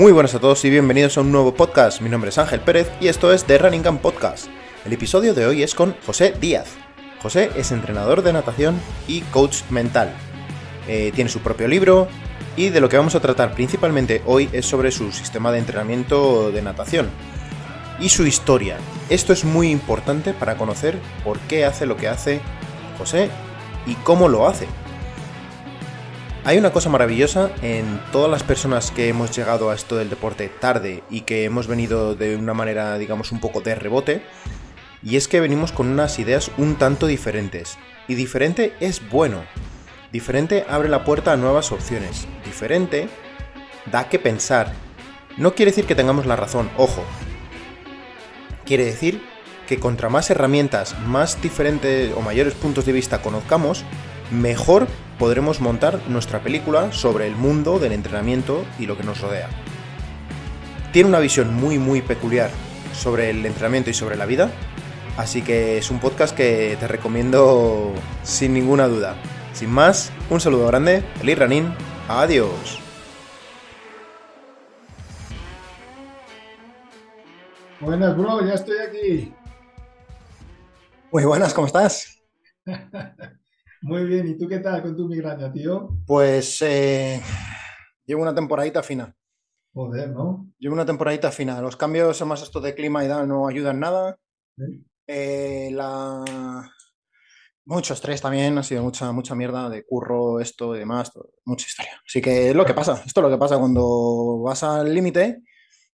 Muy buenas a todos y bienvenidos a un nuevo podcast. Mi nombre es Ángel Pérez y esto es The Running Camp Podcast. El episodio de hoy es con José Díaz. José es entrenador de natación y coach mental. Eh, tiene su propio libro y de lo que vamos a tratar principalmente hoy es sobre su sistema de entrenamiento de natación y su historia. Esto es muy importante para conocer por qué hace lo que hace José y cómo lo hace. Hay una cosa maravillosa en todas las personas que hemos llegado a esto del deporte tarde y que hemos venido de una manera, digamos, un poco de rebote, y es que venimos con unas ideas un tanto diferentes. Y diferente es bueno. Diferente abre la puerta a nuevas opciones. Diferente da que pensar. No quiere decir que tengamos la razón, ojo. Quiere decir que contra más herramientas, más diferentes o mayores puntos de vista conozcamos, mejor podremos montar nuestra película sobre el mundo del entrenamiento y lo que nos rodea. Tiene una visión muy muy peculiar sobre el entrenamiento y sobre la vida, así que es un podcast que te recomiendo sin ninguna duda. Sin más, un saludo grande, feliz Ranin, adiós. Buenas, bro, ya estoy aquí. Muy buenas, ¿cómo estás? Muy bien, ¿y tú qué tal con tu migraña, tío? Pues eh, llevo una temporadita fina. Joder, ¿no? Llevo una temporadita fina. Los cambios, más esto de clima y tal, no ayudan nada. Sí. Eh, la... Mucho estrés también, ha sido mucha, mucha mierda de curro, esto y demás, todo- mucha historia. Así que es lo que pasa, esto es lo que pasa cuando vas al límite,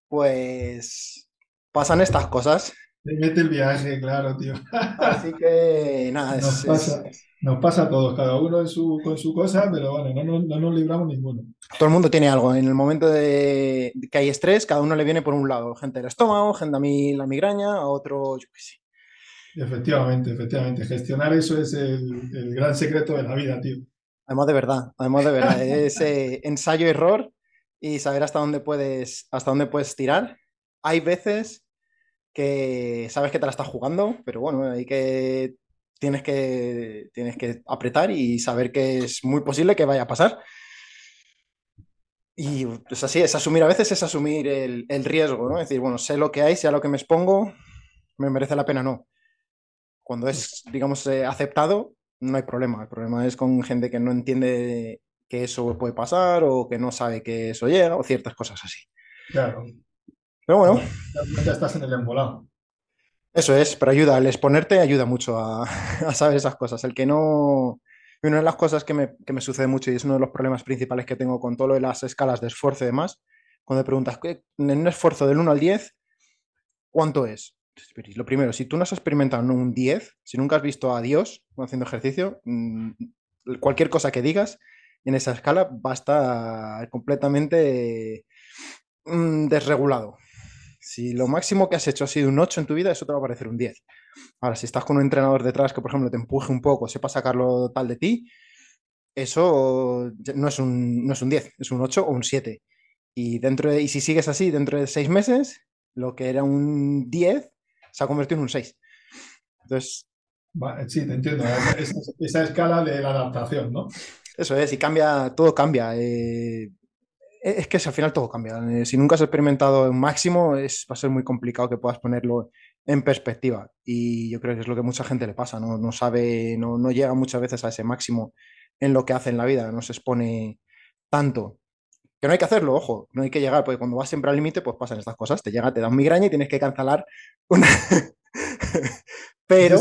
pues pasan estas cosas. Te mete el viaje, claro, tío. Así que nada, es, pasa, es- nos pasa a todos, cada uno en su, con su cosa, pero bueno, no, nos- no nos libramos ninguno. todo el mundo tiene algo. En el momento de que hay estrés, cada uno le viene por un lado. Gente del estómago, gente a mí la migraña, a otro, yo qué sé. Efectivamente, efectivamente. Gestionar eso es el, el gran secreto de la vida, tío. Además de verdad, además de verdad, es eh, ensayo-error y saber hasta dónde puedes, hasta dónde puedes tirar. Hay veces que sabes que te la estás jugando, pero bueno, hay que tienes que tienes que apretar y saber que es muy posible que vaya a pasar. Y pues así es, asumir a veces es asumir el, el riesgo, ¿no? Es decir, bueno, sé lo que hay, sé a lo que me expongo, me merece la pena, no. Cuando es, digamos, eh, aceptado, no hay problema. El problema es con gente que no entiende que eso puede pasar o que no sabe que eso llega o ciertas cosas así. Claro. Pero bueno, Ya, ya estás en el embolado. Eso es, pero ayuda, el exponerte ayuda mucho a, saber esas cosas. El que no... Una de las cosas que me, sucede mucho y es uno de los problemas principales que tengo con todo lo de las escalas de esfuerzo y demás, cuando me preguntas, ¿qué- en un esfuerzo del 1 al 10, ¿cuánto es? Lo primero, si tú no has experimentado un 10, si nunca has visto a Dios haciendo ejercicio, mm, cualquier cosa que digas en esa escala va a estar completamente mm, desregulado. Si lo máximo que has hecho ha sido un 8 en tu vida, eso te va a parecer un 10. Ahora, si estás con un entrenador detrás que, por ejemplo, te empuje un poco, sepa sacarlo tal de ti, eso no es un, no es un 10, es un 8 o un 7. Y, dentro de- y si sigues así, dentro de 6 meses, lo que era un 10 se ha convertido en un 6. Entonces, Va, sí, te entiendo. Esa, esa escala de la adaptación, ¿no? eso es, y cambia, todo cambia. eh, es que si al final todo cambia. eh, si nunca has experimentado un máximo, es, va a ser muy complicado que puedas ponerlo en perspectiva. Y yo creo que es lo que mucha gente le pasa, no, no sabe, no, no llega muchas veces a ese máximo en lo que hace en la vida, no se expone tanto. Que no hay que hacerlo, ojo, no hay que llegar, porque cuando vas siempre al límite, pues pasan estas cosas. Te llega, te da un migraña y tienes que cancelar una. pero,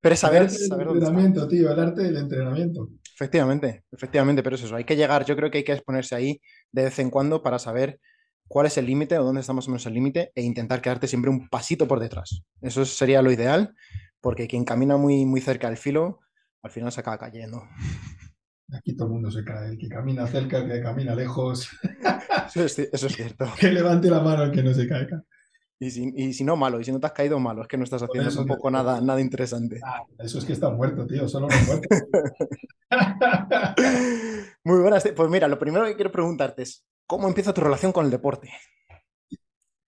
pero es El saber, saber dónde está. entrenamiento, tío, el arte del entrenamiento. Efectivamente, efectivamente, pero es eso, hay que llegar, yo creo que hay que exponerse ahí de vez en cuando para saber cuál es el límite o dónde está más o menos el límite e intentar quedarte siempre un pasito por detrás. Eso sería lo ideal, porque quien camina muy, muy cerca del filo, al final se acaba cayendo. Aquí todo el mundo se cae. El que camina cerca, el que camina lejos. Eso es, eso es cierto. Que levante la mano el que no se caiga. Y si, y si no, malo, y si no te has caído, malo, es que no estás haciendo eso tampoco que- nada, nada interesante. Ah, eso es que está muerto, tío. Solo no muerto. Muy buenas, pues mira, lo primero que quiero preguntarte es, ¿cómo empieza tu relación con el deporte? O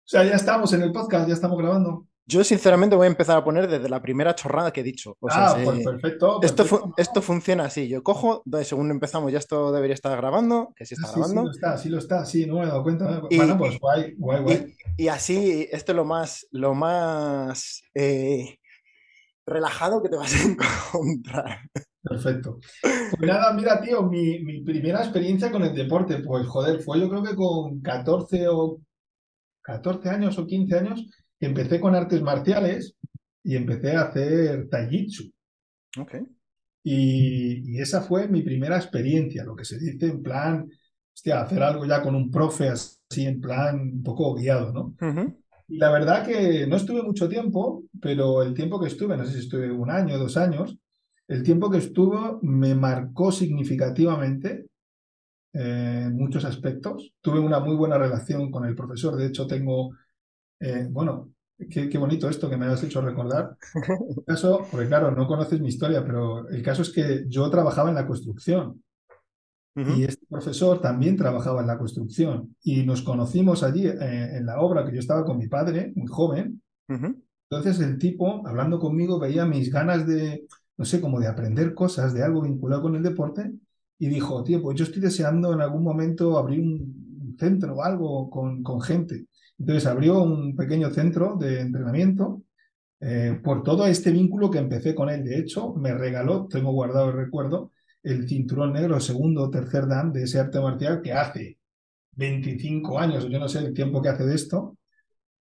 sea, ya estamos en el podcast, ya estamos grabando. Yo sinceramente voy a empezar a poner desde la primera chorrada que he dicho. O sea, Ah, pues perfecto, esto, fu- esto funciona así. Yo cojo, según empezamos, ya esto debería estar grabando, que sí Ah, está sí, sí lo grabando. está, sí lo está, sí, no me he dado cuenta. Bueno, Y, pues guay, guay, guay. y- y así, esto es lo más, lo más eh, relajado que te vas a encontrar. Perfecto. Pues nada, mira, tío, mi, mi primera experiencia con el deporte, pues joder, fue yo creo que con 14 o 14 años o 15 años, empecé con artes marciales y empecé a hacer taijitsu. Ok. Y, y esa fue mi primera experiencia, lo que se dice en plan, hostia, hacer algo ya con un profe así, en plan un poco guiado, ¿no? Y la verdad que no estuve mucho tiempo, pero el tiempo que estuve, no sé si estuve un año, dos años, el tiempo que estuvo me marcó significativamente eh, en muchos aspectos. Tuve una muy buena relación con el profesor, de hecho tengo, eh, bueno, qué, qué bonito esto que me has hecho recordar. El caso, porque claro, no conoces mi historia, pero el caso es que yo trabajaba en la construcción y este profesor también trabajaba en la construcción y nos conocimos allí eh, en la obra que yo estaba con mi padre, muy joven. Entonces el tipo, hablando conmigo, veía mis ganas de, no sé, como de aprender cosas, de algo vinculado con el deporte, y dijo, tío, pues yo estoy deseando en algún momento abrir un centro o algo con, con gente. Entonces abrió un pequeño centro de entrenamiento eh, por todo este vínculo que empecé con él. De hecho, me regaló, tengo guardado el recuerdo, el cinturón negro segundo o tercer dan de ese arte marcial que hace 25 años, yo no sé el tiempo que hace de esto,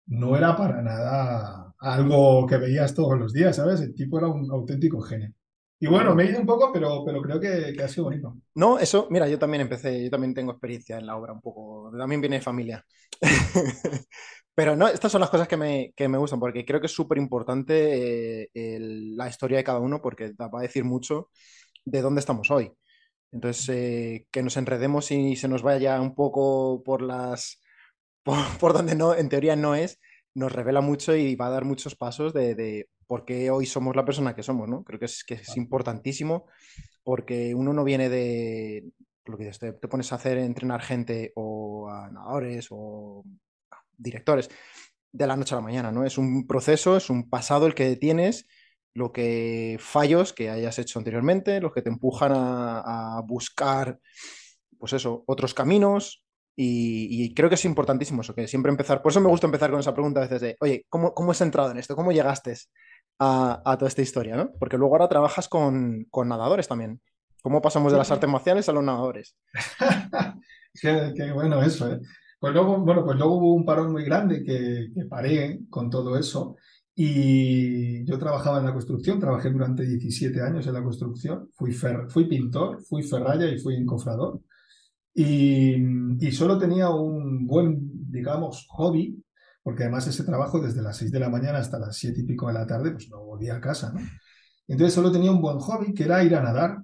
no era para nada algo que veías todos los días, ¿sabes? El tipo era un auténtico genio. Y bueno, me he ido un poco, pero, pero creo que, que ha sido bonito. No, eso, mira, yo también empecé, yo también tengo experiencia en la obra un poco, también viene de familia. Pero no, estas son las cosas que me, que me gustan, porque creo que es súper importante eh, la historia de cada uno, porque va a decir mucho de dónde estamos hoy. Entonces, eh, que nos enredemos y se nos vaya un poco por las, por, por donde no, en teoría no es, nos revela mucho y va a dar muchos pasos de, de por qué hoy somos la persona que somos, ¿no? Creo que es, que es importantísimo porque uno no viene de, lo que dices, te, te pones a hacer entrenar gente o a nadadores o a directores de la noche a la mañana, ¿no? Es un proceso, es un pasado el que tienes, lo que fallos que hayas hecho anteriormente, los que te empujan a, a buscar, pues eso, otros caminos. Y, y creo que es importantísimo eso, que siempre empezar, por eso me gusta empezar con esa pregunta a veces de, oye, ¿cómo, cómo has entrado en esto? ¿Cómo llegaste a, a toda esta historia, ¿no? Porque luego ahora trabajas con, con nadadores también. ¿Cómo pasamos de las artes marciales a los nadadores? Qué, qué bueno eso, ¿eh? Pues luego, bueno, pues luego hubo un parón muy grande que, que paré con todo eso. Y yo trabajaba en la construcción, trabajé durante 17 años en la construcción. Fui, fer- fui pintor, fui ferralla y fui encofrador. Y, y solo tenía un buen, digamos, hobby, porque además ese trabajo desde las 6 de la mañana hasta las 7 y pico de la tarde, pues no volvía a casa, ¿no? Entonces solo tenía un buen hobby, que era ir a nadar.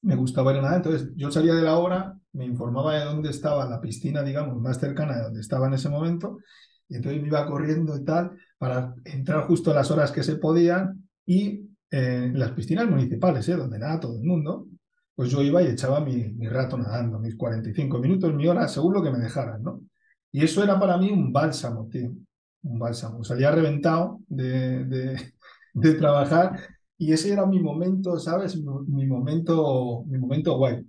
Me gustaba ir a nadar, entonces yo salía de la obra, me informaba de dónde estaba la piscina, digamos, más cercana de donde estaba en ese momento, y entonces me iba corriendo y tal, para entrar justo a las horas que se podían, y eh, en las piscinas municipales, ¿eh? donde nada todo el mundo, pues yo iba y echaba mi, mi rato nadando, mis 45 minutos, mi hora, según lo que me dejaran, ¿no? Y eso era para mí un bálsamo, tío, un bálsamo. Salía reventado de, de, de trabajar y ese era mi momento, ¿sabes? Mi, mi momento, mi momento guay.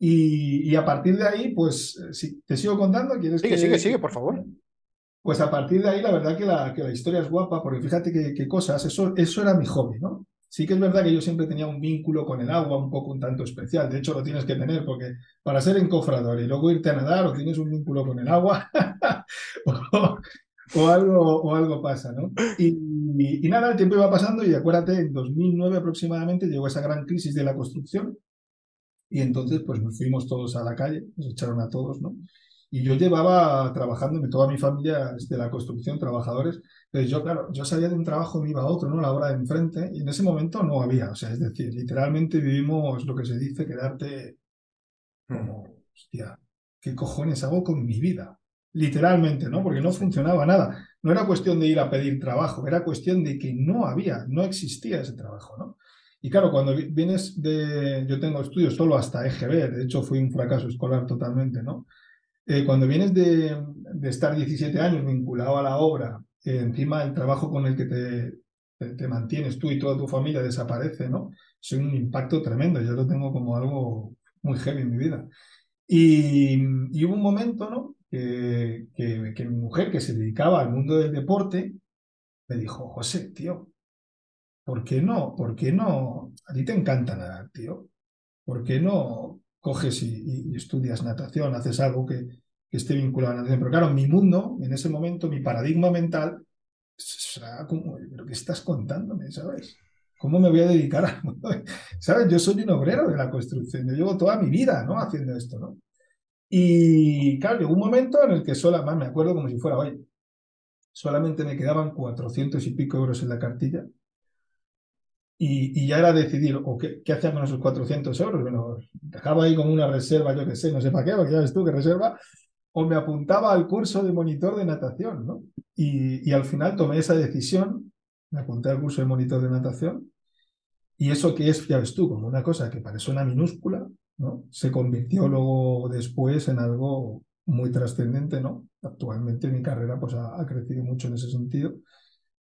Y, y, a partir de ahí, pues, si te sigo contando, ¿quieres sigue, que... Sigue, sigue, por favor. Pues a partir de ahí, la verdad que la, que la historia es guapa, porque fíjate qué, qué cosas, eso, eso era mi hobby, ¿no? Sí que es verdad que yo siempre tenía un vínculo con el agua un poco un tanto especial. De hecho, lo tienes que tener porque para ser encofrador y luego irte a nadar o tienes un vínculo con el agua o, o, algo, o algo pasa, ¿no? Y, y, y, nada, el tiempo iba pasando y acuérdate, en 2009 aproximadamente llegó esa gran crisis de la construcción y entonces pues nos fuimos todos a la calle, nos echaron a todos, ¿no? Y yo llevaba trabajando, toda mi familia es de la construcción, trabajadores. Entonces yo, claro, yo salía de un trabajo, me iba a otro, ¿no? La hora de enfrente, y en ese momento no había. O sea, es decir, literalmente vivimos lo que se dice quedarte como, hostia, ¿qué cojones hago con mi vida? Literalmente, ¿no? Porque no funcionaba nada. No era cuestión de ir a pedir trabajo, era cuestión de que no había, no existía ese trabajo, ¿no? Y claro, cuando vienes de, yo tengo estudios solo hasta EGB, de hecho fui un fracaso escolar totalmente, ¿no? Eh, cuando vienes de, estar 17 años vinculado a la obra, encima el trabajo con el que te, mantienes tú y toda tu familia desaparece, ¿no? Es un impacto tremendo, yo lo tengo como algo muy heavy en mi vida. Y, hubo un momento, ¿no? Que, que, mi mujer, que se dedicaba al mundo del deporte, me dijo, José, tío, ¿por qué no? ¿Por qué no? A ti te encanta nadar, tío. ¿Por qué no coges y, estudias natación, haces algo que, esté vinculado a la natación? Pero claro, mi mundo, en ese momento, mi paradigma mental, ¿pero qué estás contándome, sabes? ¿Cómo me voy a dedicar a ¿Sabes? Yo soy un obrero de la construcción, yo llevo toda mi vida, ¿no? Haciendo esto, ¿no? Y claro, llegó un momento en el que solamente, me acuerdo como si fuera hoy, solamente me quedaban 400 y pico euros en la cartilla y, ya era decidir, o qué, qué con esos 400 euros. Bueno, dejaba ahí como una reserva, yo qué sé, no sé para qué, porque ya ves tú qué reserva, o me apuntaba al curso de monitor de natación, ¿no? Y, y al final tomé esa decisión, me apunté al curso de monitor de natación, y eso que es, ya ves tú, como una cosa que parece una minúscula, ¿no? Se convirtió luego después en algo muy trascendente, ¿no? Actualmente mi carrera pues ha, ha crecido mucho en ese sentido.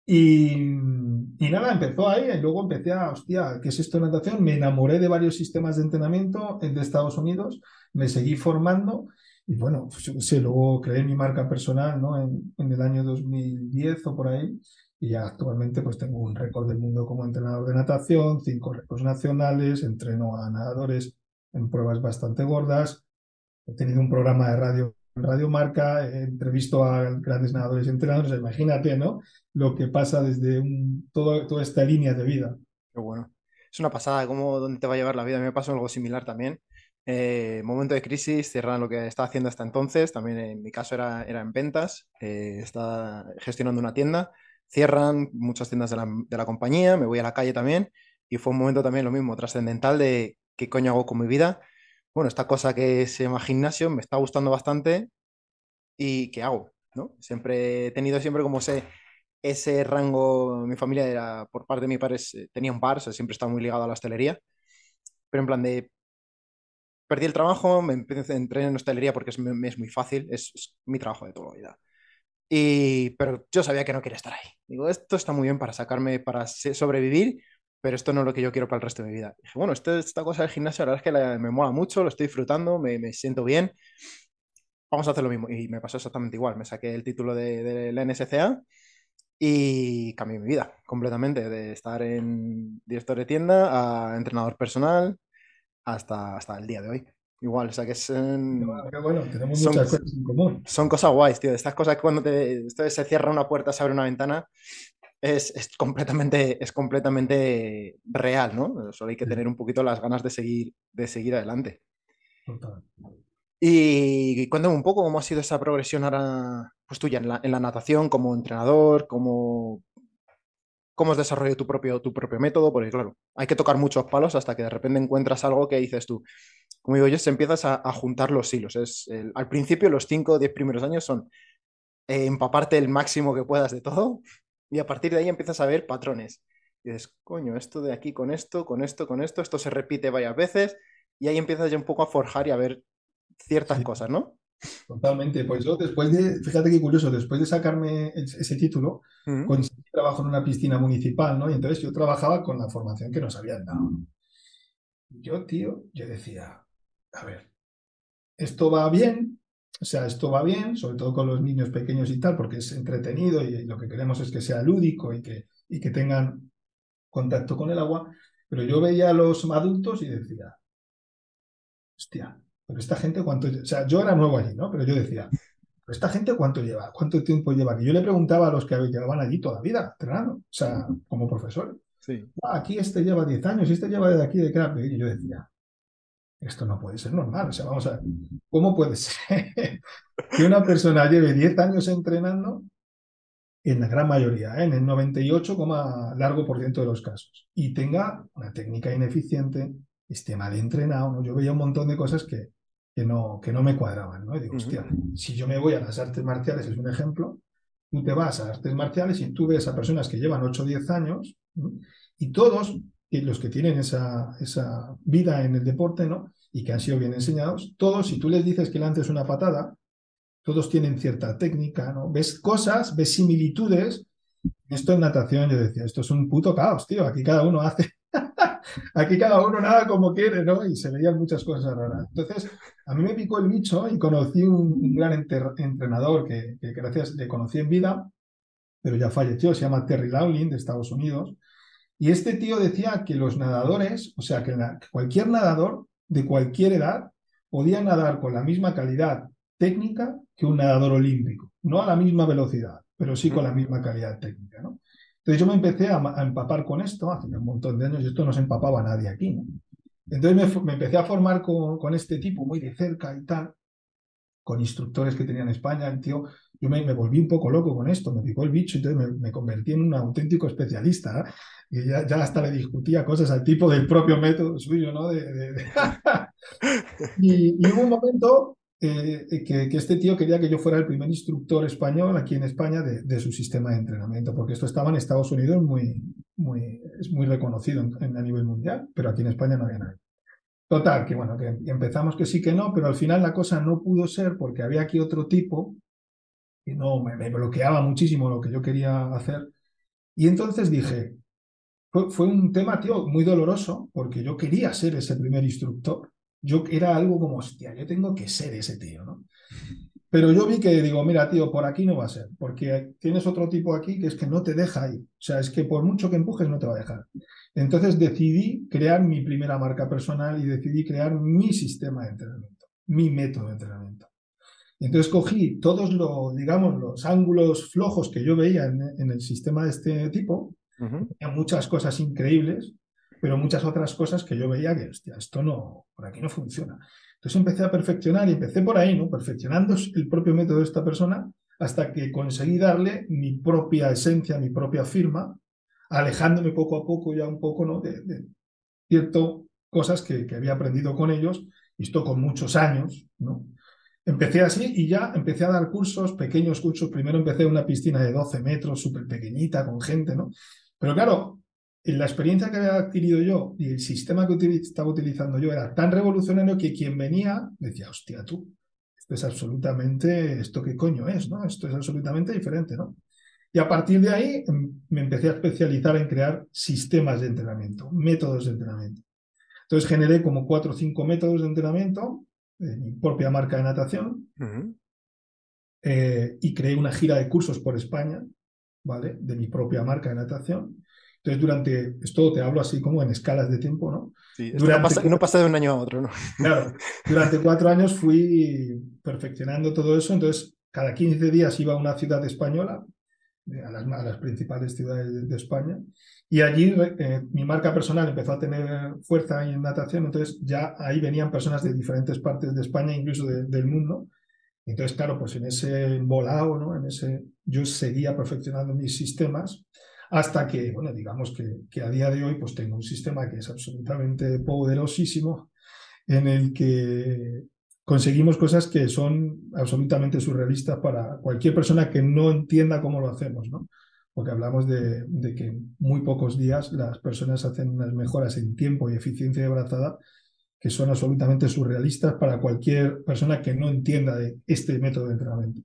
Y, y, nada, empezó ahí, y luego empecé a, hostia, ¿qué es esto de natación? Me enamoré de varios sistemas de entrenamiento de Estados Unidos, me seguí formando y bueno, pues yo sé, luego creé mi marca personal ¿no? en, en, el año 2010 o por ahí y ya actualmente pues tengo un récord del mundo como entrenador de natación, cinco récords nacionales, entreno a nadadores en pruebas bastante gordas, he tenido un programa de radio Radio Marca, he entrevisto a grandes nadadores y entrenadores, imagínate, ¿no? Lo que pasa desde toda esta línea de vida. Qué bueno. Es una pasada, cómo dónde te va a llevar la vida. A mí me pasó algo similar también. Eh, momento de crisis, cierran lo que estaba haciendo hasta entonces, también en mi caso era, era en ventas, eh, estaba gestionando una tienda, cierran muchas tiendas de la, de la compañía, me voy a la calle también y fue un momento también lo mismo, trascendental de qué coño hago con mi vida bueno, esta cosa que se llama gimnasio me está gustando bastante y ¿qué hago? ¿no? Siempre he tenido siempre como ese, ese rango, mi familia era, por parte de mi padre tenía un bar, siempre estaba muy ligado a la hostelería, pero en plan de, perdí el trabajo, me entré en hostelería porque es, es muy fácil, es, es, mi trabajo de toda la vida. Y, pero yo sabía que no quería estar ahí. Digo, esto está muy bien para sacarme, para sobrevivir, pero esto no es lo que yo quiero para el resto de mi vida. dije, bueno, esta, esta cosa del gimnasio, la verdad es que la, me mola mucho, lo estoy disfrutando, me, me, siento bien. Vamos a hacer lo mismo. Y me pasó exactamente igual. Me saqué el título de, de la NSCA y cambié mi vida completamente, de estar en director de tienda a entrenador personal hasta, hasta el día de hoy. Igual, o sea que es. Qué bueno, tenemos son, muchas cosas en común. Son cosas guays, tío. Estas cosas que cuando te, se cierra una puerta, se abre una ventana, es, completamente, es completamente real, ¿no? Solo hay que tener un poquito las ganas de seguir, de seguir adelante. Y cuéntame un poco cómo ha sido esa progresión ahora, pues tuya, en la, en la natación, como entrenador, cómo, cómo has desarrollado tu propio, tu propio método, porque claro, hay que tocar muchos palos hasta que de repente encuentras algo que dices tú. Como digo yo, se empiezas a, a juntar los hilos. Es, el, al principio, los 5 o 10 primeros años son eh, empaparte el máximo que puedas de todo, y a partir de ahí empiezas a ver patrones. Y dices, coño, esto de aquí con esto, con esto, con esto, esto se repite varias veces. Y ahí empiezas ya un poco a forjar y a ver ciertas sí. cosas, ¿no? Totalmente. Pues yo después de, fíjate qué curioso, después de sacarme ese título, uh -huh. conseguí trabajo en una piscina municipal, ¿no? Y entonces yo trabajaba con la formación que nos habían dado. Yo, tío, yo decía, a ver, esto va bien, o sea, esto va bien, sobre todo con los niños pequeños y tal, porque es entretenido y lo que queremos es que sea lúdico y que, y que tengan contacto con el agua. Pero yo veía a los adultos y decía, hostia, pero esta gente cuánto... O sea, yo era nuevo allí, ¿no? Pero yo decía, pero esta gente cuánto lleva, cuánto tiempo lleva. Y yo le preguntaba a los que llevaban allí toda la vida, entrenando, o sea, como profesor. Sí. Ah, aquí este lleva 10 años, este lleva de aquí de acá. Y yo decía, esto no puede ser normal. O sea, vamos a ver, ¿cómo puede ser que una persona lleve 10 años entrenando en la gran mayoría, ¿eh? en el 98, largo por ciento de los casos, y tenga una técnica ineficiente, esté mal entrenado? ¿no? Yo veía un montón de cosas que, que, no, que no me cuadraban, ¿no? Y digo, uh -huh. hostia, si yo me voy a las artes marciales, es un ejemplo, tú te vas a artes marciales y tú ves a personas que llevan 8 o 10 años, ¿no? y todos los que tienen esa, esa vida en el deporte, ¿no? Y que han sido bien enseñados, todos, si tú les dices que lances una patada, todos tienen cierta técnica, ¿no? Ves cosas, ves similitudes. Esto en natación yo decía, esto es un puto caos, tío, aquí cada uno hace, aquí cada uno nada como quiere, ¿no? Y se veían muchas cosas raras. Entonces, a mí me picó el bicho y conocí un, gran entrenador que, gracias le conocí en vida, pero ya falleció, se llama Terry Lowling de Estados Unidos. Y este tío decía que los nadadores, o sea, que cualquier nadador de cualquier edad podía nadar con la misma calidad técnica que un nadador olímpico, no a la misma velocidad, pero sí con la misma calidad técnica. ¿no? Entonces yo me empecé a, empapar con esto hace un montón de años y esto no se empapaba nadie aquí. ¿no? Entonces me, empecé a formar con, con, este tipo muy de cerca y tal, con instructores que tenía en España. El tío, yo me, volví un poco loco con esto, me picó el bicho y entonces me, convertí en un auténtico especialista. Y ya, ya, hasta le discutía cosas al tipo del propio método suyo, ¿no? De, y, y, hubo un momento eh, que, este tío quería que yo fuera el primer instructor español aquí en España de, su sistema de entrenamiento, porque esto estaba en Estados Unidos muy, muy, es muy reconocido a nivel mundial, pero aquí en España no había nadie. Total, que bueno, que empezamos que sí que no, pero al final la cosa no pudo ser porque había aquí otro tipo que no me, bloqueaba muchísimo lo que yo quería hacer. Y entonces dije, fue, un tema, tío, muy doloroso, porque yo quería ser ese primer instructor yo era algo como, hostia, yo tengo que ser ese tío, ¿no? Pero yo vi que digo, mira, tío, por aquí no va a ser, porque tienes otro tipo aquí que es que no te deja ir. O sea, es que por mucho que empujes no te va a dejar. Entonces decidí crear mi primera marca personal y decidí crear mi sistema de entrenamiento, mi método de entrenamiento. Entonces cogí todos los, digamos, los ángulos flojos que yo veía en, el sistema de este tipo, muchas cosas increíbles, pero muchas otras cosas que yo veía que, esto no, por aquí no funciona. Entonces empecé a perfeccionar y empecé por ahí, ¿no? Perfeccionando el propio método de esta persona hasta que conseguí darle mi propia esencia, mi propia firma, alejándome poco a poco ya un poco, ¿no? De, de cosas que, que, había aprendido con ellos, y esto con muchos años, ¿no? Empecé así y ya empecé a dar cursos, pequeños cursos. Primero empecé en una piscina de 12 metros, súper pequeñita, con gente, ¿no? Pero claro, la experiencia que había adquirido yo y el sistema que estaba utilizando yo era tan revolucionario que quien venía decía, hostia, tú, esto es absolutamente, ¿esto qué coño es? ¿no? Esto es absolutamente diferente, ¿no? Y a partir de ahí em, me empecé a especializar en crear sistemas de entrenamiento, métodos de entrenamiento. Entonces generé como cuatro o cinco métodos de entrenamiento de mi propia marca de natación eh, y creé una gira de cursos por España, ¿vale? De mi propia marca de natación entonces, durante, esto te hablo así como en escalas de tiempo, ¿no? Sí, durante, no, pasa, de un año a otro, ¿no? Claro, durante cuatro años fui perfeccionando todo eso, entonces cada 15 días iba a una ciudad española, a las, las principales ciudades de, España, y allí eh, mi marca personal empezó a tener fuerza en natación, entonces ya ahí venían personas de diferentes partes de España, incluso del mundo. Entonces, claro, pues en ese volado, ¿no? En ese, yo seguía perfeccionando mis sistemas hasta que, bueno, digamos que, que, a día de hoy pues tengo un sistema que es absolutamente poderosísimo en el que conseguimos cosas que son absolutamente surrealistas para cualquier persona que no entienda cómo lo hacemos, ¿no? Porque hablamos de, de que en muy pocos días las personas hacen unas mejoras en tiempo y eficiencia de brazada que son absolutamente surrealistas para cualquier persona que no entienda de este método de entrenamiento.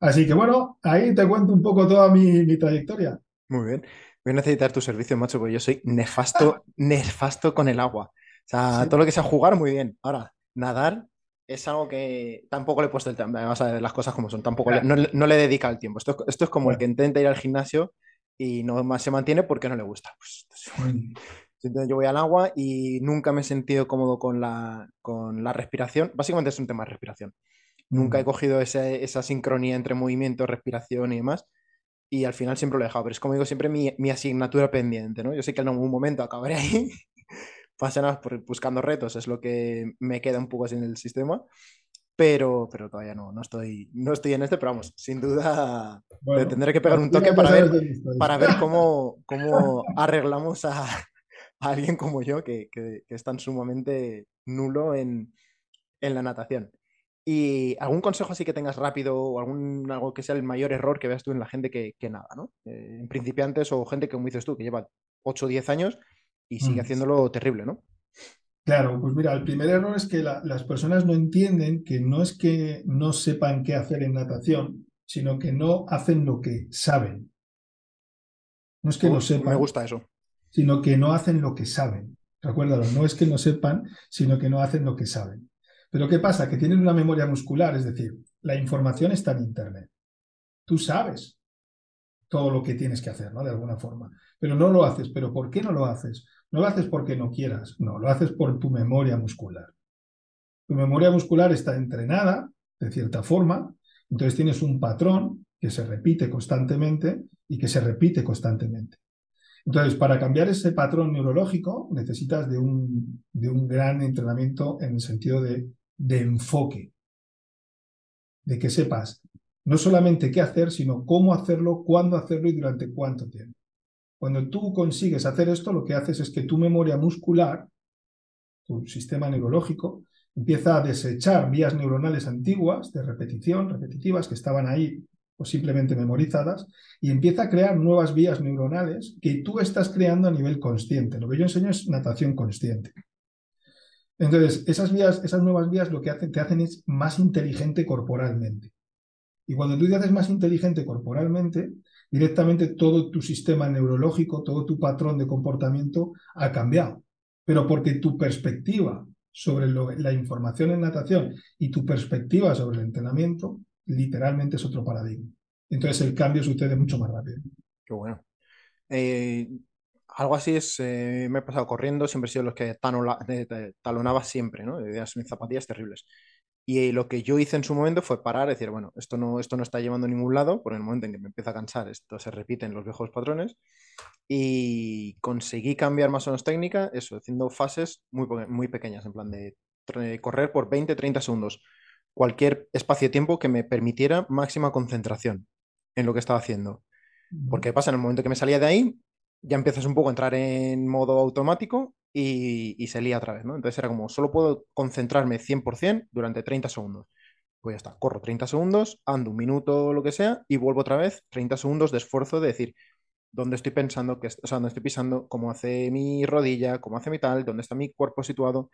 Así que bueno, ahí te cuento un poco toda mi, mi trayectoria. Muy bien. Voy a necesitar tu servicio, macho, porque yo soy nefasto, nefasto con el agua. O sea, todo lo que sea jugar, muy bien. Ahora, nadar es algo que tampoco le he puesto el tiempo. Vamos a ver las cosas como son. Tampoco le, no, le dedica el tiempo. Esto, esto es como el que intenta ir al gimnasio y no más se mantiene porque no le gusta. Pues, entonces yo voy al agua y nunca me he sentido cómodo con la, con la respiración. Básicamente es un tema de respiración. Nunca he cogido esa sincronía entre movimiento, respiración y demás y al final siempre lo he dejado, pero es como digo siempre mi, mi asignatura pendiente, ¿no? Yo sé que en algún momento acabaré ahí, nada por buscando retos, es lo que me queda un poco así en el sistema, pero, pero todavía no, no estoy, no estoy en este, pero vamos, sin duda tendré que pegar un toque para ver, para ver cómo, cómo arreglamos a, a, alguien como yo que, que, que es tan sumamente nulo en, en la natación. Y algún consejo así que tengas rápido o algún algo que sea el mayor error que veas tú en la gente que, nada, ¿no? Eh, en principiantes o gente que, como dices tú, que lleva 8 o 10 años y sigue mm. haciéndolo terrible, ¿no? Claro, pues mira, el primer error es que las personas no entienden que no es que no sepan qué hacer en natación, sino que no hacen lo que saben. No es que no sepan. Me gusta eso. Sino que no hacen lo que saben. Recuérdalo, no es que no sepan, sino que no hacen lo que saben. Pero ¿qué pasa? Que tienen una memoria muscular, es decir, la información está en Internet. Tú sabes todo lo que tienes que hacer, ¿no? De alguna forma. Pero no lo haces. ¿Pero por qué no lo haces? No lo haces porque no quieras, no, lo haces por tu memoria muscular. Tu memoria muscular está entrenada, de cierta forma, entonces tienes un patrón que se repite constantemente y que se repite constantemente. Entonces, para cambiar ese patrón neurológico necesitas de un, de un gran entrenamiento en el sentido de, de enfoque, de que sepas no solamente qué hacer, sino cómo hacerlo, cuándo hacerlo y durante cuánto tiempo. Cuando tú consigues hacer esto, lo que haces es que tu memoria muscular, tu sistema neurológico, empieza a desechar vías neuronales antiguas de repetición, repetitivas, que estaban ahí o simplemente memorizadas, y empieza a crear nuevas vías neuronales que tú estás creando a nivel consciente. Lo que yo enseño es natación consciente. Entonces, esas vías, esas nuevas vías lo que te hacen es más inteligente corporalmente. Y cuando tú te haces más inteligente corporalmente, directamente todo tu sistema neurológico, todo tu patrón de comportamiento ha cambiado. Pero porque tu perspectiva sobre la información en natación y tu perspectiva sobre el entrenamiento literalmente es otro paradigma. Entonces el cambio sucede mucho más rápido. Qué bueno. Eh, algo así es, eh, me he pasado corriendo, siempre he sido los que talonaba siempre, ¿no? De ideas zapatillas terribles. Y lo que yo hice en su momento fue parar decir, bueno, esto no, esto no está llevando a ningún lado, por el momento en que me empieza a cansar, esto se repite en los viejos patrones. Y conseguí cambiar más o menos técnica, eso, haciendo fases muy, muy pequeñas, en plan de correr por 20, 30 segundos. Cualquier espacio de tiempo que me permitiera máxima concentración en lo que estaba haciendo. Porque pasa, en el momento que me salía de ahí, ya empiezas un poco a entrar en modo automático y, se lía otra vez, ¿no? Entonces era como, solo puedo concentrarme 100% durante 30 segundos. Pues ya está, corro 30 segundos, ando un minuto o lo que sea y vuelvo otra vez 30 segundos de esfuerzo de decir dónde estoy pensando, que, o sea, dónde estoy pisando, cómo hace mi rodilla, cómo hace mi tal, dónde está mi cuerpo situado.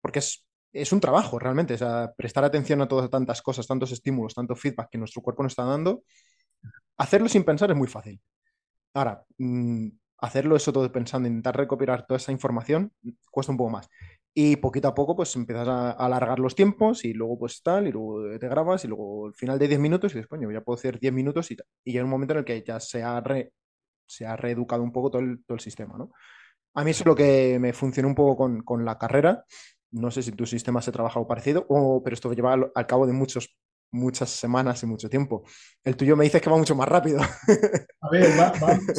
Porque es, es un trabajo realmente, o sea, prestar atención a todas tantas cosas, tantos estímulos, tanto feedback que nuestro cuerpo nos está dando, hacerlo sin pensar es muy fácil. Ahora, mm, hacerlo eso todo pensando, intentar recopilar toda esa información, cuesta un poco más. Y poquito a poco, pues empiezas a, alargar los tiempos y luego pues tal, y luego te grabas y luego al final de 10 minutos y dices, coño, ya puedo hacer 10 minutos y, y llega un momento en el que ya se ha, se ha reeducado un poco todo el, todo el sistema, ¿no? A mí eso es lo que me funciona un poco con, con la carrera. No sé si tu sistema se ha trabajado parecido, o, pero esto lleva al, al cabo de muchos muchas semanas y mucho tiempo. El tuyo me dices que va mucho más rápido. A ver,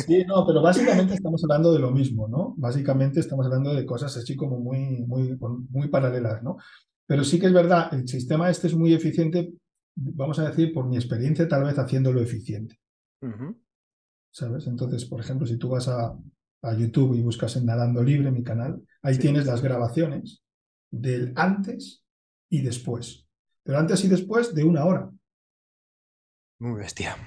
sí, no, pero básicamente estamos hablando de lo mismo, ¿no? Básicamente estamos hablando de cosas así como muy, muy, muy paralelas, ¿no? Pero sí que es verdad, el sistema este es muy eficiente, vamos a decir, por mi experiencia, tal vez haciéndolo eficiente. ¿Sabes? Entonces, por ejemplo, si tú vas a, a, YouTube y buscas en Nadando Libre, mi canal, ahí tienes las grabaciones del antes y después pero antes y después de una hora. Muy bestia.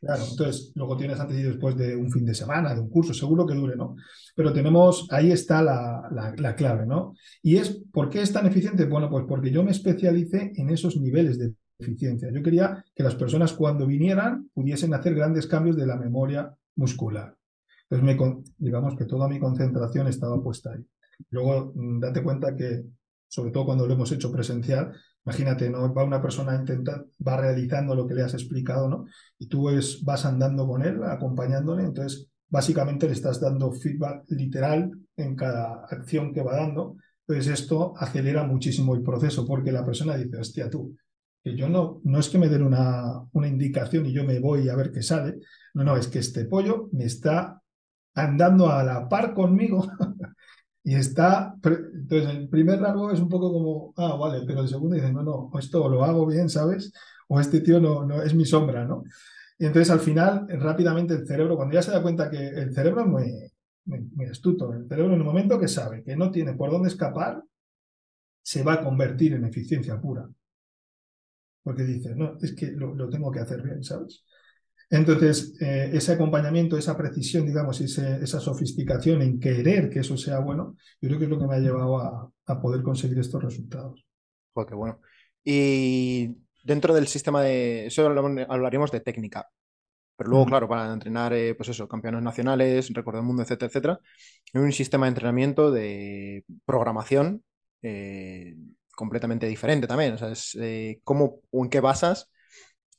Claro, entonces luego tienes antes y después de un fin de semana, de un curso, seguro que dure, ¿no? Pero tenemos, ahí está la, clave, ¿no? ¿Y es por qué es tan eficiente? Bueno, pues porque yo me especialicé en esos niveles de eficiencia. Yo quería que las personas cuando vinieran pudiesen hacer grandes cambios de la memoria muscular. Entonces, me, digamos que toda mi concentración estaba puesta ahí. Luego, mm, date cuenta que, sobre todo cuando lo hemos hecho presencial, Imagínate, ¿no? Va una persona a intentar, va realizando lo que le has explicado, ¿no? Y tú vas andando con él, acompañándole, entonces básicamente le estás dando feedback literal en cada acción que va dando. Entonces esto acelera muchísimo el proceso porque la persona dice, hostia, tú, que yo no, no es que me den una, una indicación y yo me voy a ver qué sale, no, no, es que este pollo me está andando a la par conmigo Y está, entonces el primer largo es un poco como, ah, vale, pero el segundo dice, no, no, esto lo hago bien, ¿sabes? O este tío no, no es mi sombra, ¿no? Y entonces al final, rápidamente el cerebro, cuando ya se da cuenta que el cerebro es muy, muy, astuto, el cerebro en el momento que sabe que no tiene por dónde escapar, se va a convertir en eficiencia pura. Porque dice, no, es que lo, lo tengo que hacer bien, ¿sabes? Entonces, eh, ese acompañamiento, esa precisión, digamos, esa sofisticación en querer que eso sea bueno, yo creo que es lo que me ha llevado a, poder conseguir estos resultados. Pues qué bueno. Y dentro del sistema de. Eso hablaríamos de técnica. Pero luego, claro, para entrenar, eh, pues eso, campeones nacionales, récord del mundo, etcétera, etcétera, hay un sistema de entrenamiento de programación eh, completamente diferente también. O sea, es cómo o en qué basas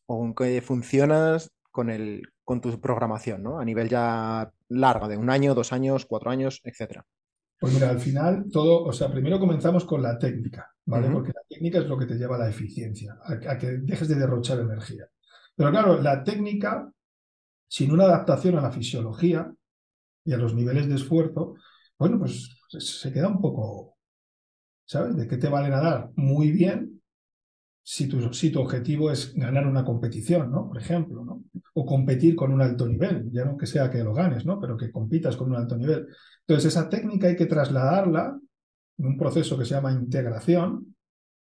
o en qué funcionas con, el, con tu programación, ¿no? A nivel ya largo, de un año, dos años, cuatro años, etcétera. Pues mira, al final todo, o sea, primero comenzamos con la técnica, ¿vale? Porque la técnica es lo que te lleva a la eficiencia, a, que dejes de derrochar energía. Pero claro, la técnica, sin una adaptación a la fisiología y a los niveles de esfuerzo, bueno, pues se queda un poco, ¿sabes? ¿De qué te vale nadar? Muy bien, si tu, si tu objetivo es ganar una competición, ¿no? Por ejemplo, ¿no? O competir con un alto nivel, ya no que sea que lo ganes, ¿no? Pero que compitas con un alto nivel. Entonces, esa técnica hay que trasladarla en un proceso que se llama integración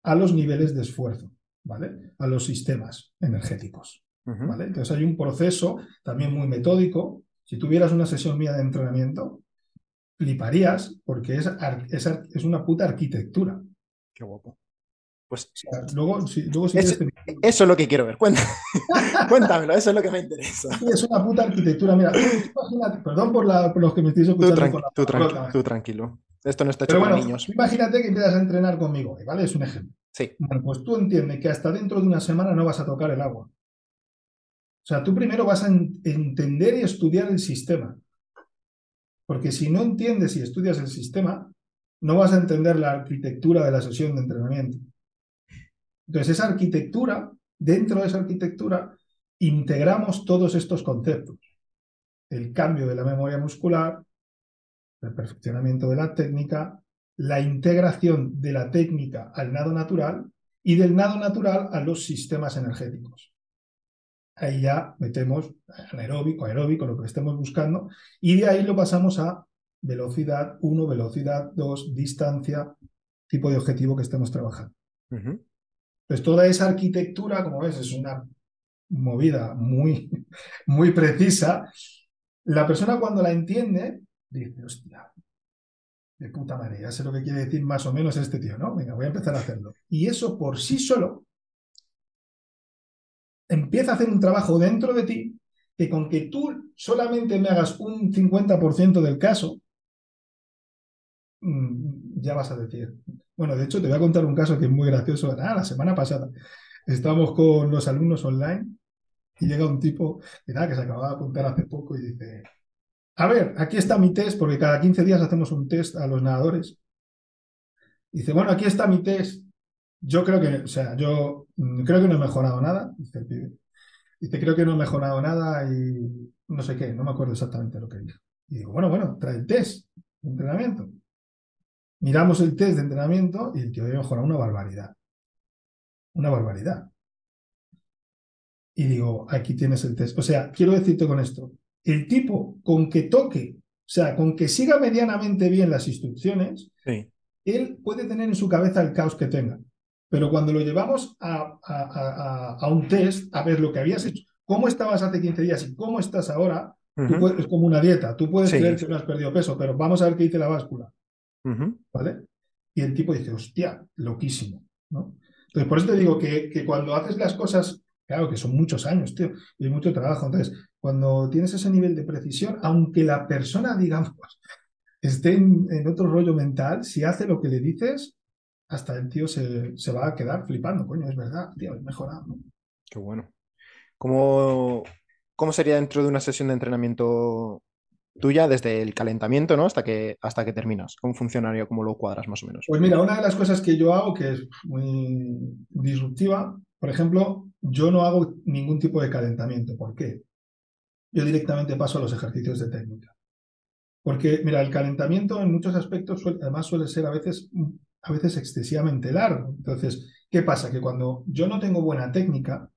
a los niveles de esfuerzo, ¿vale? A los sistemas energéticos, ¿vale? Entonces, hay un proceso también muy metódico. Si tuvieras una sesión mía de entrenamiento, fliparías porque es, es, es una puta arquitectura. Qué guapo. Pues luego, luego eso, es lo que quiero ver. Cuéntamelo, eso es lo que me interesa. es una puta arquitectura. Mira, imagínate, perdón por, los que me estéis escuchando. Tú, tranquilo. Esto no está hecho para niños. Imagínate que empiezas a entrenar conmigo, ¿vale? Es un ejemplo. Sí. Bueno, pues tú entiendes que hasta dentro de una semana no vas a tocar el agua. O sea, tú primero vas a entender y estudiar el sistema. Porque si no entiendes y estudias el sistema, no vas a entender la arquitectura de la sesión de entrenamiento. Entonces, esa arquitectura, dentro de esa arquitectura, integramos todos estos conceptos. El cambio de la memoria muscular, el perfeccionamiento de la técnica, la integración de la técnica al nado natural y del nado natural a los sistemas energéticos. Ahí ya metemos anaeróbico, aeróbico, lo que estemos buscando, y de ahí lo pasamos a velocidad 1, velocidad 2, distancia, tipo de objetivo que estemos trabajando. Pues toda esa arquitectura, como ves, es una movida muy, muy precisa. La persona cuando la entiende, dice, hostia, de puta madre, ya sé lo que quiere decir más o menos este tío, ¿no? Venga, voy a empezar a hacerlo. Y eso por sí solo empieza a hacer un trabajo dentro de ti que con que tú solamente me hagas un 50% del caso, mm, ya vas a decir, bueno, de hecho, te voy a contar un caso que es muy gracioso. Ah, la semana pasada estábamos con los alumnos online y llega un tipo que, nada, que se acababa de apuntar hace poco y dice, a ver, aquí está mi test, porque cada 15 días hacemos un test a los nadadores. Dice, bueno, aquí está mi test. Yo creo que, o sea, yo mm, creo que no he mejorado nada, dice el pibe. Dice, creo que no he mejorado nada y no sé qué, no me acuerdo exactamente lo que dijo. Y digo, bueno, bueno, trae el test, entrenamiento. Miramos el test de entrenamiento y el tío había mejorado una barbaridad. Una barbaridad. Y digo, aquí tienes el test. O sea, quiero decirte con esto, el tipo con que toque, o sea, con que siga medianamente bien las instrucciones, él puede tener en su cabeza el caos que tenga. Pero cuando lo llevamos a, un test, a ver lo que habías hecho, cómo estabas hace 15 días y cómo estás ahora, es como una dieta. Tú puedes creer que no has perdido peso, pero vamos a ver qué dice la báscula. ¿Vale? Y el tipo dice, hostia, loquísimo, ¿no? Entonces, por eso te digo que, que cuando haces las cosas, claro que son muchos años, tío, y mucho trabajo. Entonces, cuando tienes ese nivel de precisión, aunque la persona, digamos, esté en, otro rollo mental, si hace lo que le dices, hasta el tío se, se va a quedar flipando, coño, es verdad, tío, es mejorado. ¿no? Qué bueno. ¿Cómo, ¿Cómo sería dentro de una sesión de entrenamiento tuya desde el calentamiento ¿no? hasta, que, hasta que terminas? ¿Cómo funcionaría? ¿Cómo lo cuadras más o menos? Pues mira, una de las cosas que yo hago que es muy disruptiva, por ejemplo, yo no hago ningún tipo de calentamiento. ¿Por qué? Yo directamente paso a los ejercicios de técnica. Porque, mira, el calentamiento en muchos aspectos además suele ser a veces, a veces excesivamente largo. Entonces, ¿qué pasa? Que cuando yo no tengo buena técnica,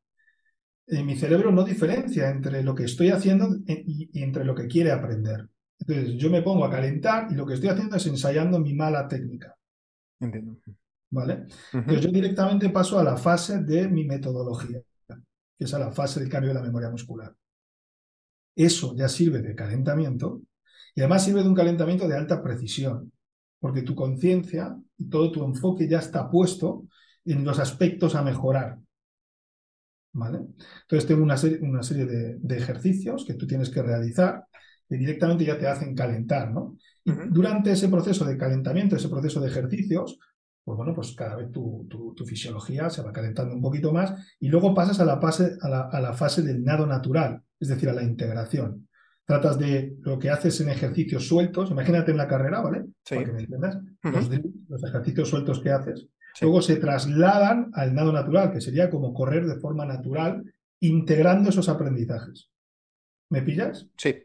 eh, mi cerebro no diferencia entre lo que estoy haciendo y, entre lo que quiere aprender. Entonces yo me pongo a calentar y lo que estoy haciendo es ensayando mi mala técnica. Entiendo. ¿Vale? Entonces yo directamente paso a la fase de mi metodología. que es a la fase del cambio de la memoria muscular. Eso ya sirve de calentamiento y además sirve de un calentamiento de alta precisión, porque tu conciencia y todo tu enfoque ya está puesto en los aspectos a mejorar. ¿Vale? Entonces tengo una serie, una serie de, ejercicios que tú tienes que realizar que directamente ya te hacen calentar, ¿no? Y durante ese proceso de calentamiento, ese proceso de ejercicios, pues bueno, pues cada vez tu, fisiología se va calentando un poquito más y luego pasas a la, fase, a la, fase del nado natural, es decir, a la integración. Tratas de lo que haces en ejercicios sueltos, imagínate en la carrera, ¿vale? Para que me entiendas, los, ejercicios sueltos que haces, luego se trasladan al nado natural, que sería como correr de forma natural, integrando esos aprendizajes. ¿Me pillas? Sí.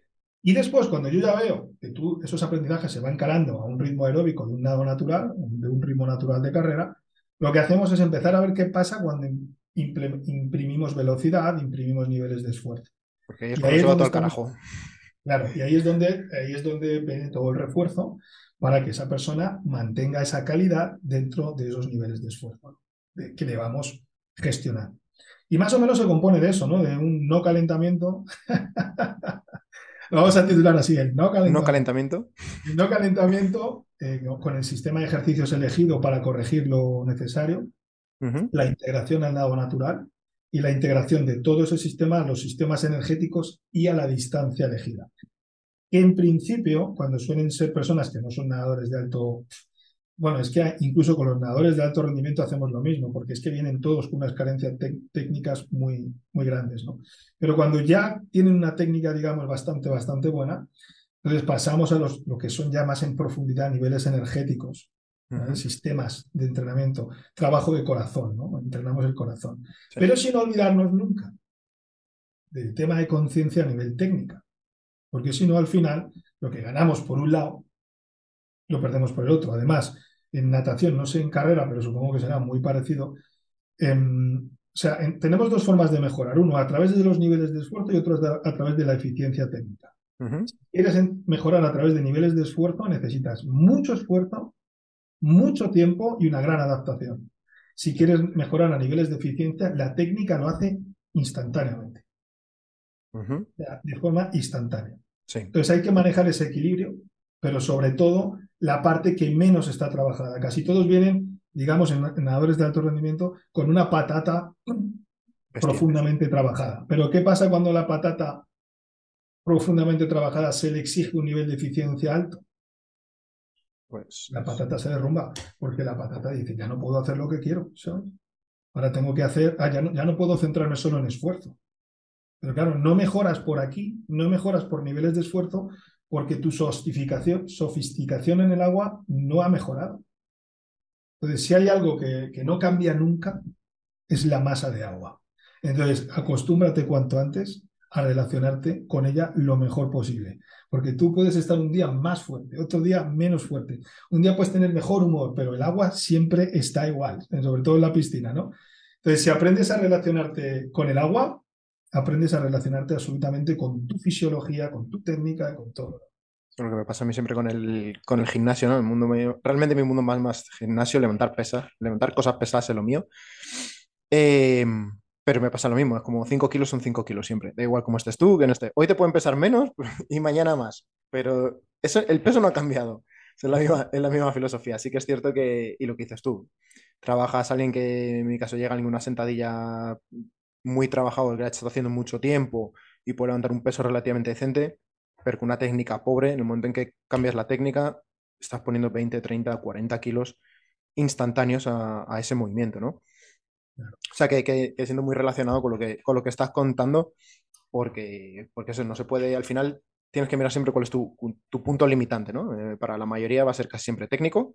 Y después, cuando yo ya veo que tú, esos aprendizajes se van calando a un ritmo aeróbico de un nado natural, de un ritmo natural de carrera, lo que hacemos es empezar a ver qué pasa cuando imprimimos velocidad, imprimimos niveles de esfuerzo. Porque ahí es cuando se va todo el carajo. Claro, y ahí es, donde, ahí es donde viene todo el refuerzo para que esa persona mantenga esa calidad dentro de esos niveles de esfuerzo que le vamos gestionando. Y más o menos se compone de eso, ¿no? De un no calentamiento vamos a titular así, el no calentamiento. No calentamiento. Eh, con el sistema de ejercicios elegido para corregir lo necesario, la integración al nado natural y la integración de todo ese sistema a los sistemas energéticos y a la distancia elegida. En principio, cuando suelen ser personas que no son nadadores de alto bueno, es que incluso con los nadadores de alto rendimiento hacemos lo mismo, porque es que vienen todos con unas carencias técnicas muy, muy grandes, ¿no? Pero cuando ya tienen una técnica, digamos, bastante, bastante buena, entonces pasamos a los, lo que son ya más en profundidad niveles energéticos, sistemas de entrenamiento, trabajo de corazón, ¿no? Entrenamos el corazón. Pero sin olvidarnos nunca del tema de conciencia a nivel técnica, porque si no, al final, lo que ganamos por un lado lo perdemos por el otro. Además, en natación, no sé en carrera, pero supongo que será muy parecido. Em, o sea, tenemos dos formas de mejorar. Uno a través de los niveles de esfuerzo y otro a través de la eficiencia técnica. Si quieres mejorar a través de niveles de esfuerzo, necesitas mucho esfuerzo, mucho tiempo y una gran adaptación. Si quieres mejorar a niveles de eficiencia, la técnica lo hace instantáneamente. de forma instantánea. Entonces hay que manejar ese equilibrio, pero sobre todo la parte que menos está trabajada. Casi todos vienen, digamos, en nadadores de alto rendimiento con una patata profundamente trabajada. Pero ¿qué pasa cuando la patata profundamente trabajada se le exige un nivel de eficiencia alto? Pues la patata se derrumba, porque la patata dice, ya no puedo hacer lo que quiero, Ahora tengo que hacer, ah, ya, no, ya no puedo centrarme solo en esfuerzo. Pero claro, no mejoras por aquí, no mejoras por niveles de esfuerzo, porque tu sofisticación, sofisticación en el agua no ha mejorado. Entonces, si hay algo que, que no cambia nunca, es la masa de agua. Entonces, acostúmbrate cuanto antes a relacionarte con ella lo mejor posible. Porque tú puedes estar un día más fuerte, otro día menos fuerte. Un día puedes tener mejor humor, pero el agua siempre está igual, sobre todo en la piscina, ¿no? Entonces, si aprendes a relacionarte con el agua, aprendes a relacionarte absolutamente con tu fisiología, con tu técnica, con todo. Lo que me pasa a mí siempre con el, con el gimnasio, ¿no? El mundo realmente mi mundo más, más gimnasio, levantar pesas, levantar cosas pesadas es lo mío. Em, pero me pasa lo mismo, es como 5 kilos son 5 kilos siempre. Da igual cómo estés tú, que no estés. Hoy te pueden pesar menos y mañana más, pero eso, el peso no ha cambiado. Es la, misma, es la misma filosofía. Sí que es cierto que, y lo que dices tú, trabajas a alguien que en mi caso llega en una sentadilla muy trabajado, que ha estado haciendo mucho tiempo y puede levantar un peso relativamente decente, pero con una técnica pobre, en el momento en que cambias la técnica, estás poniendo 20, 30, 40 kilos instantáneos a, ese movimiento, ¿no? O sea, que, que, siendo muy relacionado con lo que, con lo que estás contando, porque, porque eso no se puede, al final tienes que mirar siempre cuál es tu, punto limitante, ¿no? Eh, para la mayoría va a ser casi siempre técnico,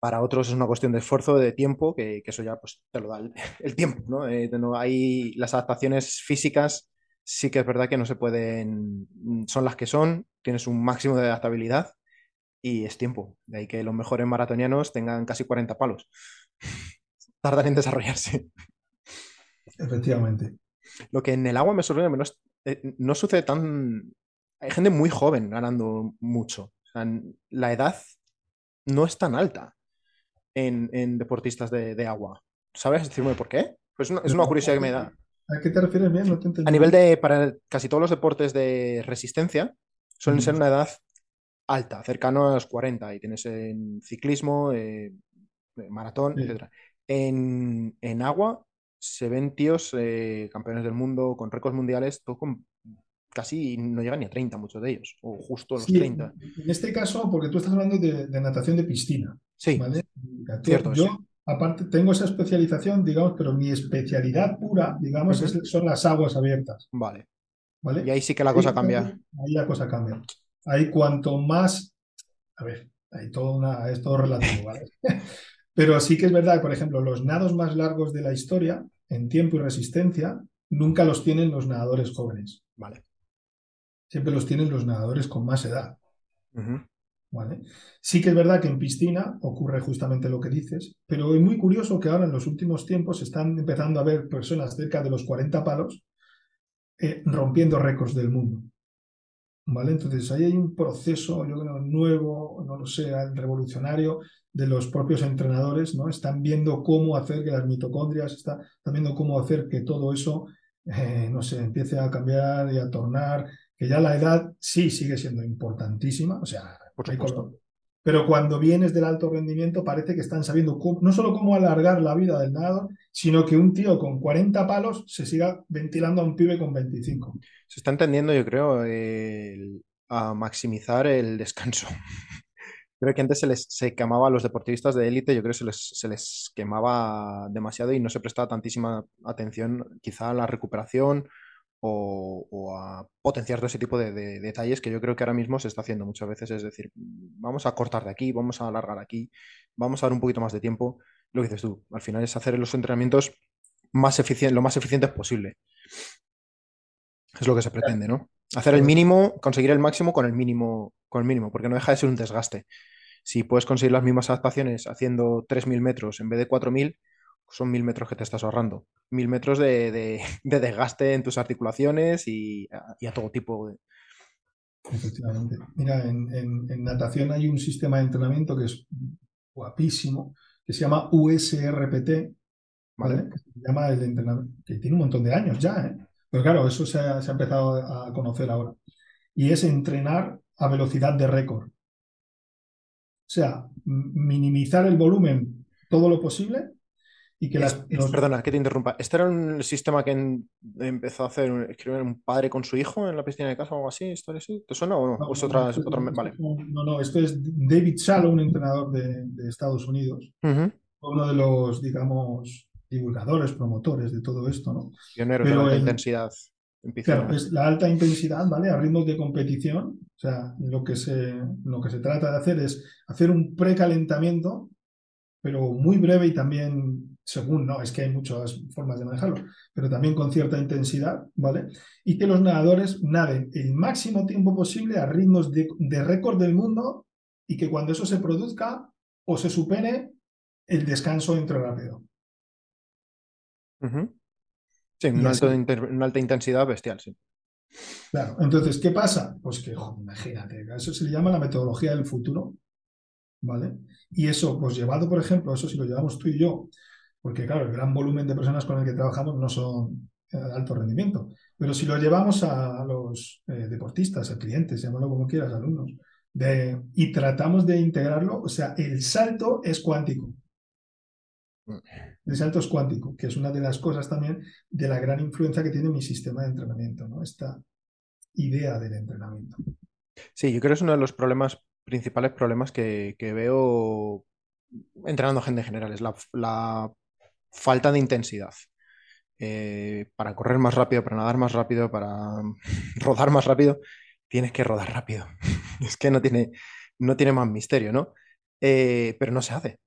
para otros es una cuestión de esfuerzo, de tiempo, que, eso ya pues, te lo da el, tiempo. ¿no? Eh, no hay las adaptaciones físicas, sí que es verdad que no se pueden, son las que son, tienes un máximo de adaptabilidad y es tiempo. De ahí que los mejores maratonianos tengan casi 40 palos. Tardan en desarrollarse. Efectivamente. Lo que en el agua me sorprende, no, eh, no sucede tan... Hay gente muy joven ganando mucho. la edad no es tan alta en, deportistas de, agua. ¿Sabes decirme por qué? Pues es una, curiosidad que me da. ¿A qué te refieres bien? No te A nivel de, para casi todos los deportes de resistencia, suelen ser una edad alta, cercano a los 40, y tienes en ciclismo, eh, maratón, etc. En, agua se ven tíos eh, campeones del mundo con récords mundiales, todo con casi no llegan ni a 30 muchos de ellos, o justo a los 30. En este caso, porque tú estás hablando de, natación de piscina. Sí, ¿vale? Cierto, yo, aparte, tengo esa especialización, digamos, pero mi especialidad pura, digamos, son las aguas abiertas. Vale. ¿Vale? Y ahí sí que la cosa cambia. Ahí la cosa cambia. Ahí cuanto más, a ver, hay todo una, es todo relativo, ¿vale? pero sí que es verdad, por ejemplo, los nados más largos de la historia, en tiempo y resistencia, nunca los tienen los nadadores jóvenes. Vale siempre los tienen los nadadores con más edad. ¿Vale? Sí que es verdad que en piscina ocurre justamente lo que dices, pero es muy curioso que ahora en los últimos tiempos están empezando a ver personas cerca de los 40 palos eh, rompiendo récords del mundo. ¿Vale? Entonces ahí hay un proceso, yo creo, nuevo, no lo sé, revolucionario de los propios entrenadores, ¿no? Están viendo cómo hacer que las mitocondrias, están viendo cómo hacer que todo eso, eh, no sé, empiece a cambiar y a tornar que ya la edad sí sigue siendo importantísima, o sea, por supuesto. Pero cuando vienes del alto rendimiento parece que están sabiendo no solo cómo alargar la vida del nadador, sino que un tío con 40 palos se siga ventilando a un pibe con 25. Se está entendiendo, yo creo, a maximizar el descanso. creo que antes se les se quemaba a los deportistas de élite, yo creo que se les, se les quemaba demasiado y no se prestaba tantísima atención quizá a la recuperación o, a potenciar todo ese tipo de, detalles que yo creo que ahora mismo se está haciendo muchas veces. Es decir, vamos a cortar de aquí, vamos a alargar aquí, vamos a dar un poquito más de tiempo. Lo que dices tú, al final es hacer los entrenamientos más lo más eficientes posible. Es lo que se pretende, ¿no? Hacer el mínimo, conseguir el máximo con el mínimo, con el mínimo, porque no deja de ser un desgaste. Si puedes conseguir las mismas adaptaciones haciendo 3.000 metros en vez de 4.000, son mil metros que te estás ahorrando. Mil metros de, desgaste en tus articulaciones y a, todo tipo de... Efectivamente. Mira, en, natación hay un sistema de entrenamiento que es guapísimo, que se llama USRPT, ¿vale? Que se llama el entrenamiento, que tiene un montón de años ya, ¿eh? Pero claro, eso se ha, se ha empezado a conocer ahora. Y es entrenar a velocidad de récord. O sea, minimizar el volumen todo lo posible y que las, Perdona, que te interrumpa. ¿Este era un sistema que empezó a hacer un, padre con su hijo en la piscina de casa o algo así? así? ¿Te suena o no? no, otra, vale. no, no, esto es David Shallow, un entrenador de, Estados Unidos. Uno de los, digamos, divulgadores, promotores de todo esto, ¿no? Pionero de la intensidad. Claro, es la alta intensidad, ¿vale? A ritmos de competición. O sea, lo que se, lo que se trata de hacer es hacer un precalentamiento, pero muy breve y también según, no, es que hay muchas formas de manejarlo, pero también con cierta intensidad, ¿vale? Y que los nadadores naden el máximo tiempo posible a ritmos de, récord del mundo y que cuando eso se produzca o se supere, el descanso entre rápido. Sí, una, alta intensidad bestial, sí. Claro, entonces, ¿qué pasa? Pues que, imagínate, eso se le llama la metodología del futuro, ¿vale? Y eso, pues llevado, por ejemplo, eso si lo llevamos tú y yo porque claro, el gran volumen de personas con el que trabajamos no son de alto rendimiento. Pero si lo llevamos a los eh, deportistas, a clientes, llámalo como quieras, alumnos, de, y tratamos de integrarlo, o sea, el salto es cuántico. El salto es cuántico, que es una de las cosas también de la gran influencia que tiene mi sistema de entrenamiento, ¿no? Esta idea del entrenamiento. Sí, yo creo que es uno de los problemas, principales problemas que, veo entrenando gente en general, es la falta de intensidad. Eh, para correr más rápido, para nadar más rápido, para rodar más rápido, tienes que rodar rápido. es que no tiene, no tiene más misterio, ¿no? Eh, pero no se hace.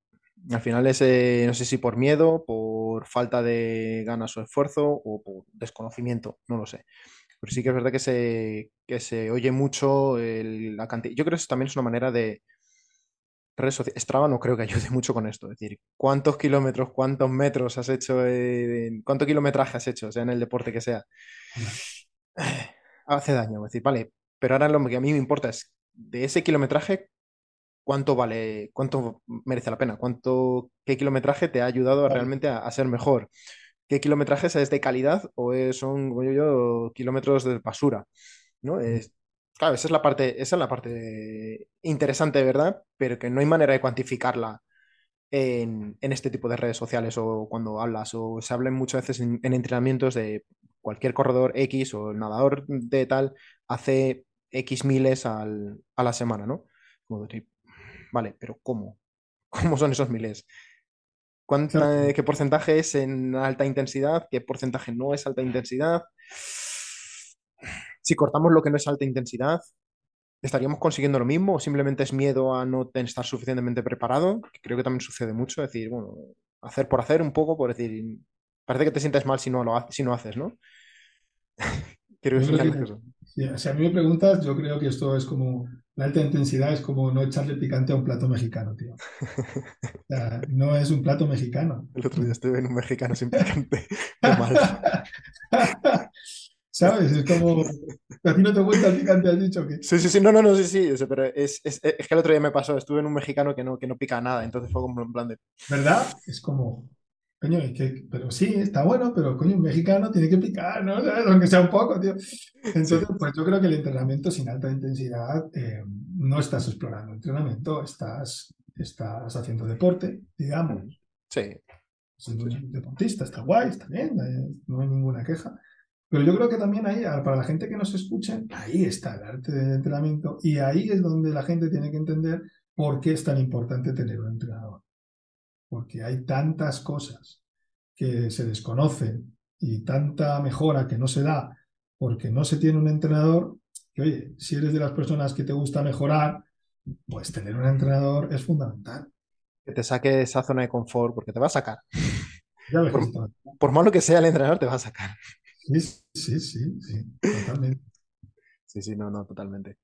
Al final es, eh, no sé si por miedo, por falta de ganas o esfuerzo o por desconocimiento, no lo sé. Pero sí que es verdad que se, que se oye mucho la cantidad. Yo creo que eso también es una manera de, redes sociales. Strava no creo que ayude mucho con esto. Es decir, ¿cuántos kilómetros, cuántos metros has hecho, eh, cuánto kilometraje has hecho, sea en el deporte que sea? Hace daño. Es decir, vale, pero ahora lo que a mí me importa es de ese kilometraje, cuánto vale, cuánto merece la pena, cuánto, qué kilometraje te ha ayudado realmente a, ser mejor. qué kilometrajes es de calidad o es- son, como yo, kilómetros de basura, ¿no? Es, claro, esa es la parte, esa es la parte interesante, ¿verdad? Pero que no hay manera de cuantificarla en, en este tipo de redes sociales o cuando hablas o se hablan muchas veces en, en entrenamientos de cualquier corredor X o nadador de tal hace X miles al- a la semana, ¿no? Como decir, vale, pero ¿cómo? ¿Cómo son esos miles? ¿Cuánta- Claro. qué porcentaje es en alta intensidad? ¿Qué porcentaje no es alta intensidad? Si cortamos lo que no es alta intensidad, ¿estaríamos consiguiendo lo mismo o simplemente es miedo a no estar suficientemente preparado? Que creo que también sucede mucho, es decir, bueno, hacer por hacer un poco, por decir, parece que te sientes mal si no lo ha- si no haces, ¿no? Creo que Yo al creo final es que, eso. si si a mí me preguntas, yo creo que esto es como, la alta intensidad es como no echarle picante a un plato mexicano, tío. O sea, no es un plato mexicano. El otro día estuve en un mexicano sin picante. Qué mal. ¿Sabes? Es como, a ti no te gusta el picante, has dicho que, Sí, sí, sí, no, no, no, sí, sí, o sea, pero es, es, es que el otro día me pasó, estuve en un mexicano que no, que no pica nada, entonces fue como en plan de, ¿verdad? Es como, coño, es que, pero sí, está bueno, pero coño, un mexicano tiene que picar, ¿no? ¿Sabes? Aunque sea un poco, tío. Entonces, pues yo creo que el entrenamiento sin alta intensidad eh, no estás explorando entrenamiento, estás, estás haciendo deporte, digamos. Sí, un deportista, está guay, está bien, eh, no hay ninguna queja. Pero yo creo que también ahí, para la gente que nos escuche, ahí está el arte del entrenamiento y ahí es donde la gente tiene que entender por qué es tan importante tener un entrenador. Porque hay tantas cosas que se desconocen y tanta mejora que no se da porque no se tiene un entrenador, que oye, si eres de las personas que te gusta mejorar, pues tener un entrenador es fundamental. Que te saque esa zona de confort, porque te va a sacar. Ya ves que Por, por malo que sea el entrenador, te va a sacar. Sí, sí, sí, sí, totalmente. Sí, sí, no, no, totalmente.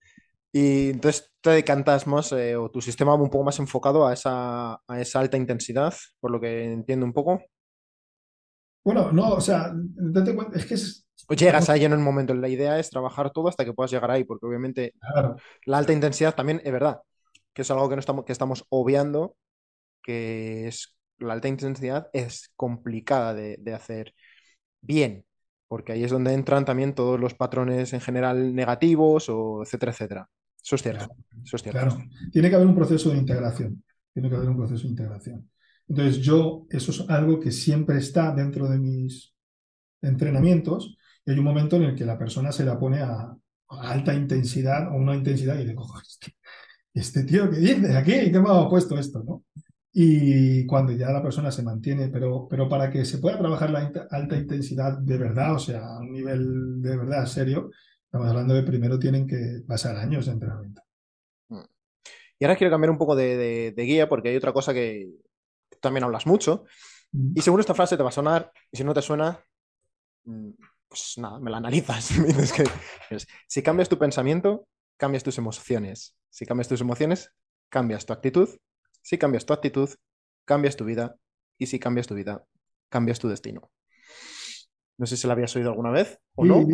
Y entonces te decantas más, eh, o tu sistema va un poco más enfocado a esa, a esa alta intensidad, por lo que entiendo un poco. Bueno, no, o sea, date cuenta, es que es, O llegas ahí en un momento. La idea es trabajar todo hasta que puedas llegar ahí, porque obviamente claro, la alta intensidad también es verdad, que es algo que, no estamos, que estamos obviando, que es la alta intensidad es complicada de, de hacer bien, porque ahí es donde entran también todos los patrones en general negativos, o etcétera, etcétera. Eso es cierto, claro, eso es cierto. claro. Tiene que haber un proceso de integración, tiene que haber un proceso de integración. Entonces, yo, eso es algo que siempre está dentro de mis entrenamientos, y hay un momento en el que la persona se la pone a, a alta intensidad o una intensidad y le cojo, este, este tío que dice aquí, ¿qué me ha puesto esto, no? Y cuando ya la persona se mantiene, pero, pero para que se pueda trabajar la alta intensidad de verdad, o sea, a un nivel de verdad serio, estamos hablando de primero tienen que pasar años de entrenamiento. Mm. Y ahora quiero cambiar un poco de, de- de guía, porque hay otra cosa que también hablas mucho, y según esta frase te va a sonar, y si no te suena, mm, pues nada, me la analizas. Me dices que es, si cambias tu pensamiento, cambias tus emociones. Si cambias tus emociones, cambias tu actitud. Si cambias tu actitud, cambias tu vida. Y si cambias tu vida, cambias tu destino. No sé si la habías oído alguna vez o Sí, no.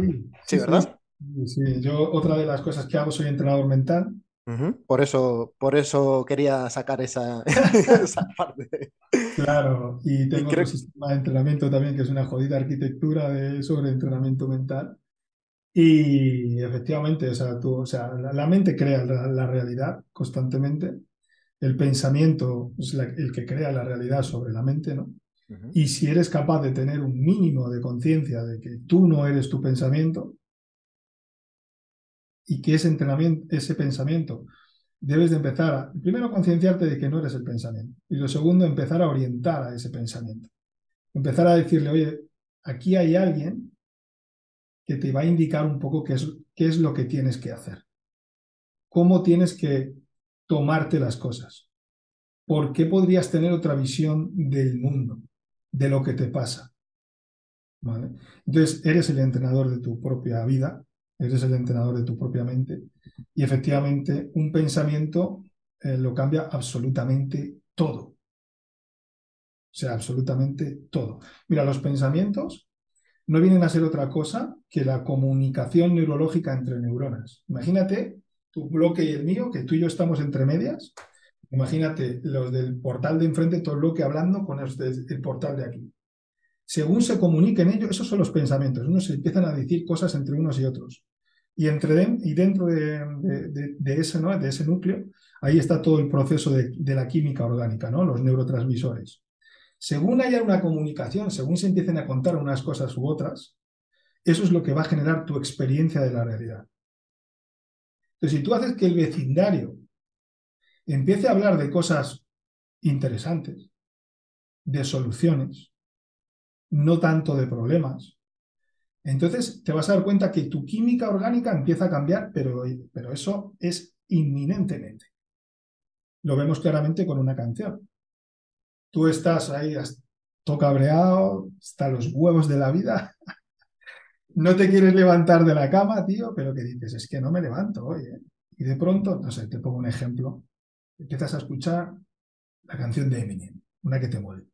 sí, ¿verdad? sí. Yo otra de las cosas que hago soy entrenador mental. Por eso, por eso quería sacar esa, esa parte. Claro, y Y tengo creo otro sistema de entrenamiento también que es una jodida arquitectura de, sobre entrenamiento mental. Y efectivamente, o sea, tú, o sea, la, la mente crea la, la realidad constantemente. El pensamiento es la- el que crea la realidad sobre la mente, ¿no? Y si eres capaz de tener un mínimo de conciencia de que tú no eres tu pensamiento y que ese entrenamiento, ese pensamiento, debes de empezar a, primero, concienciarte de que no eres el pensamiento. Y lo segundo, empezar a orientar a ese pensamiento. Empezar a decirle, oye, aquí hay alguien que te va a indicar un poco qué es, qué es lo que tienes que hacer. Cómo tienes que tomarte las cosas. ¿Por qué podrías tener otra visión del mundo, de lo que te pasa? Entonces, eres el entrenador de tu propia vida, eres el entrenador de tu propia mente y efectivamente un pensamiento eh, lo cambia absolutamente todo. O sea, absolutamente todo. Mira, los pensamientos no vienen a ser otra cosa que la comunicación neurológica entre neuronas. Imagínate tu bloque y el mío, que tú y yo estamos entre medias. Imagínate los del portal de enfrente, todo el bloque hablando con los del el portal de aquí. según se comuniquen ellos, esos son los pensamientos, unos se empiezan a decir cosas entre unos y otros. Y, entre, y dentro de, ese, de ese núcleo, ahí está todo el proceso de, la química orgánica, ¿no? los neurotransmisores. Según haya una comunicación, según se empiecen a contar unas cosas u otras, eso es lo que va a generar tu experiencia de la realidad. Entonces, si tú haces que el vecindario empiece a hablar de cosas interesantes, de soluciones, no tanto de problemas, entonces te vas a dar cuenta que tu química orgánica empieza a cambiar, pero, pero eso es inminentemente. Lo vemos claramente con una canción. Tú estás ahí, todo cabreado, hasta los huevos de la vida, no te quieres levantar de la cama, tío, pero que dices, es que no me levanto hoy. ¿eh? Y de pronto, no sé, te pongo un ejemplo, empiezas a escuchar la canción de Eminem, una que te mueve.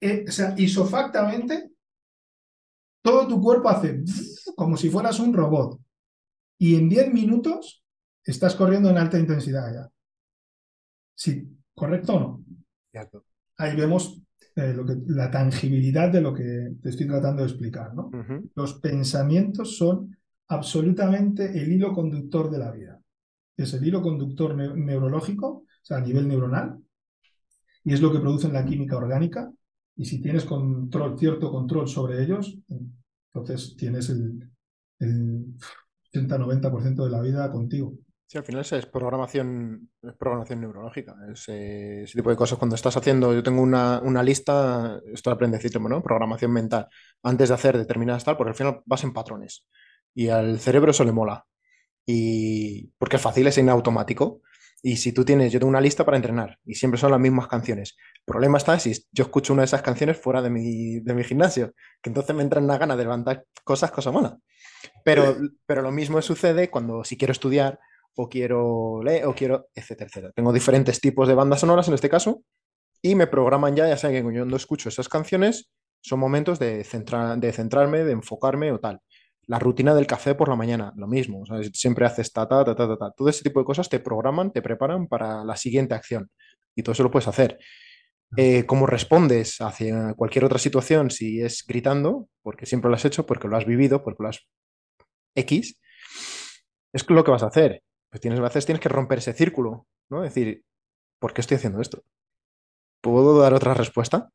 Eh, o sea, isofactamente todo tu cuerpo hace como si fueras un robot. Y en 10 minutos estás corriendo en alta intensidad ya. Sí, ¿correcto o no? Ahí vemos eh, lo que, la tangibilidad de lo que te estoy tratando de explicar. ¿no? Los pensamientos son absolutamente el hilo conductor de la vida. Es el hilo conductor neurológico, o sea, a nivel neuronal, y es lo que producen la química orgánica, y si tienes control, cierto control sobre ellos, entonces tienes el, el 80-90% de la vida contigo. Sí, al final es programación, es programación neurológica. Eh, ese tipo de cosas. Cuando estás haciendo, yo tengo una, lista, esto aprende ¿no? Programación mental. Antes de hacer determinadas tal, porque al final vas en patrones. Y al cerebro eso le mola. Y porque es fácil, es en automático. Y si tú tienes, yo tengo una lista para entrenar y siempre son las mismas canciones. El problema está si yo escucho una de esas canciones fuera de mi, de mi gimnasio, que entonces me entra una gana de levantar cosas, cosa mala. Pero, pero lo mismo sucede cuando si quiero estudiar o quiero leer o quiero, etcétera, etcétera. Tengo diferentes tipos de bandas sonoras en este caso y me programan ya, ya sea que cuando escucho esas canciones son momentos de, de centrarme, de enfocarme o tal la rutina del café por la mañana, lo mismo. Siempre haces ta, ta, ta, ta, ta, Todo ese tipo de cosas te programan, te preparan para la siguiente acción. Y todo eso lo puedes hacer. Eh, ¿Cómo respondes hacia cualquier otra situación si es gritando? Porque siempre lo has hecho, porque lo has vivido, porque lo has X. Es lo que vas a hacer. Tienes, veces tienes que romper ese círculo, ¿no? Decir, ¿por qué estoy haciendo esto? ¿Puedo dar otra respuesta?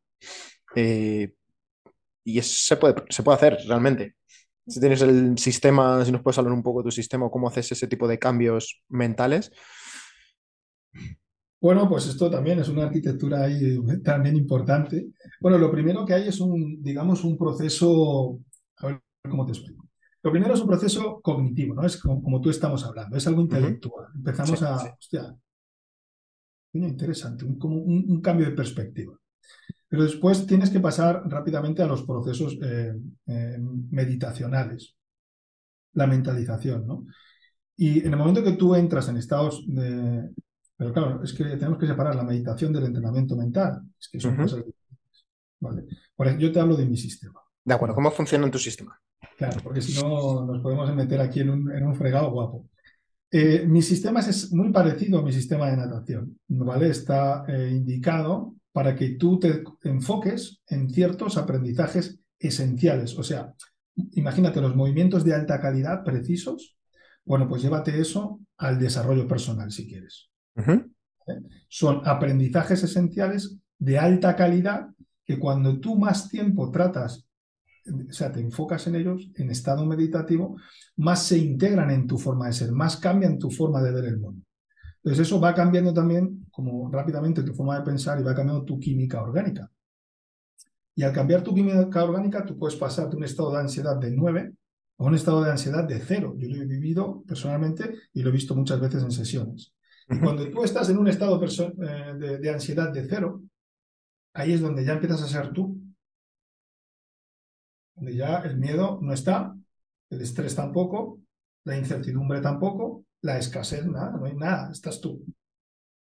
Eh, y se puede, se puede hacer realmente. Si tienes el sistema, si nos puedes hablar un poco de tu sistema, cómo haces ese tipo de cambios mentales. Bueno, pues esto también es una arquitectura ahí también importante. Bueno, lo primero que hay es un, digamos, un proceso, a ver cómo te explico. Lo primero es un proceso cognitivo, ¿no? Es como, tú estamos hablando, es algo intelectual. Empezamos a, hostia, interesante, como un, cambio de perspectiva. Pero después tienes que pasar rápidamente a los procesos eh, eh, meditacionales, la mentalización, ¿no? Y en el momento que tú entras en estados de... Pero claro, es que tenemos que separar la meditación del entrenamiento mental. Es que son cosas diferentes. ¿vale? Por ejemplo, yo te hablo de mi sistema. De acuerdo, ¿cómo funciona en tu sistema? Claro, porque si no nos podemos meter aquí en un, fregado guapo. Eh, mi sistema es muy parecido a mi sistema de natación, ¿vale? Está indicado para que tú te enfoques en ciertos aprendizajes esenciales. O sea, imagínate los movimientos de alta calidad precisos. Bueno, pues llévate eso al desarrollo personal si quieres. ¿Eh? Son aprendizajes esenciales de alta calidad que cuando tú más tiempo tratas, o sea, te enfocas en ellos en estado meditativo, más se integran en tu forma de ser, más cambian tu forma de ver el mundo. Entonces eso va cambiando también como rápidamente tu forma de pensar y va cambiando tu química orgánica. Y al cambiar tu química orgánica, tú puedes pasar de un estado de ansiedad de 9 a un estado de ansiedad de 0. Yo lo he vivido personalmente y lo he visto muchas veces en sesiones. Y cuando tú estás en un estado eh, de, de ansiedad de 0, ahí es donde ya empiezas a ser tú. Donde ya el miedo no está, el estrés tampoco, la incertidumbre tampoco, la escasez, nada, no hay nada, estás tú.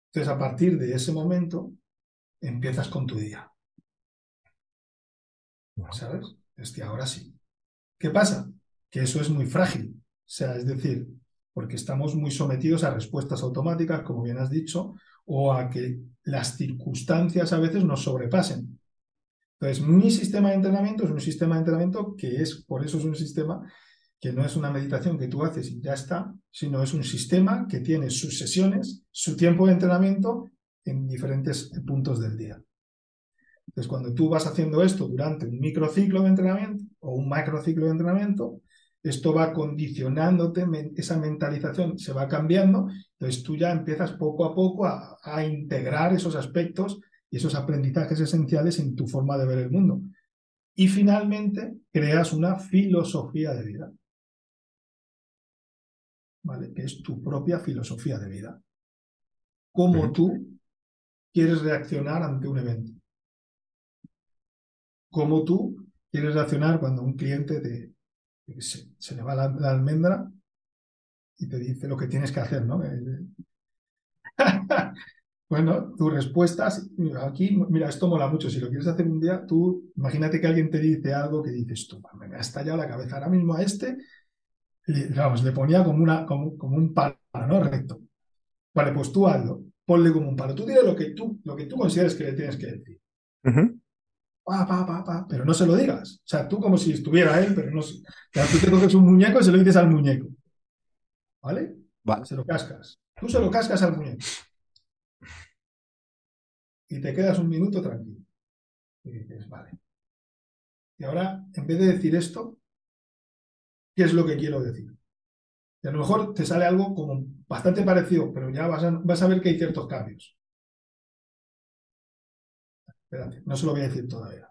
Entonces, a partir de ese momento, empiezas con tu día. ¿Sabes? Es que ahora sí. ¿Qué pasa? Que eso es muy frágil. O sea, es decir, porque estamos muy sometidos a respuestas automáticas, como bien has dicho, o a que las circunstancias a veces nos sobrepasen. Entonces, mi sistema de entrenamiento es un sistema de entrenamiento que es, por eso es un sistema que no es una meditación que tú haces y ya está, sino es un sistema que tiene sus sesiones, su tiempo de entrenamiento en diferentes puntos del día. Entonces, cuando tú vas haciendo esto durante un microciclo de entrenamiento o un macrociclo de entrenamiento, esto va condicionándote, esa mentalización se va cambiando, entonces tú ya empiezas poco a poco a, a integrar esos aspectos y esos aprendizajes esenciales en tu forma de ver el mundo. Y finalmente creas una filosofía de vida, ¿vale? que es tu propia filosofía de vida. Cómo tú quieres reaccionar ante un evento. Cómo tú quieres reaccionar cuando un cliente te, se, le va la, almendra y te dice lo que tienes que hacer, ¿no? bueno, tus respuestas, aquí, mira, esto mola mucho. Si lo quieres hacer un día, tú imagínate que alguien te dice algo que dices tú, me ha estallado la cabeza ahora mismo a este, le, vamos, le ponía como, una, como, un palo, ¿no? Recto. Vale, pues tú hazlo, ponle como un palo. Tú dile lo que tú, lo que tú consideres que le tienes que decir pa, pa, pa, pa, pero no se lo digas. O sea, tú como si estuviera él, pero no sé. tú te coges un muñeco y se lo dices al muñeco. ¿Vale? Vale. Se lo cascas. Tú se lo cascas al muñeco. Y te quedas un minuto tranquilo. Y dices, vale. Y ahora, en vez de decir esto, ¿qué es lo que quiero decir? Y a lo mejor te sale algo como bastante parecido, pero ya vas a, vas a ver que hay ciertos cambios no se lo voy a decir todavía.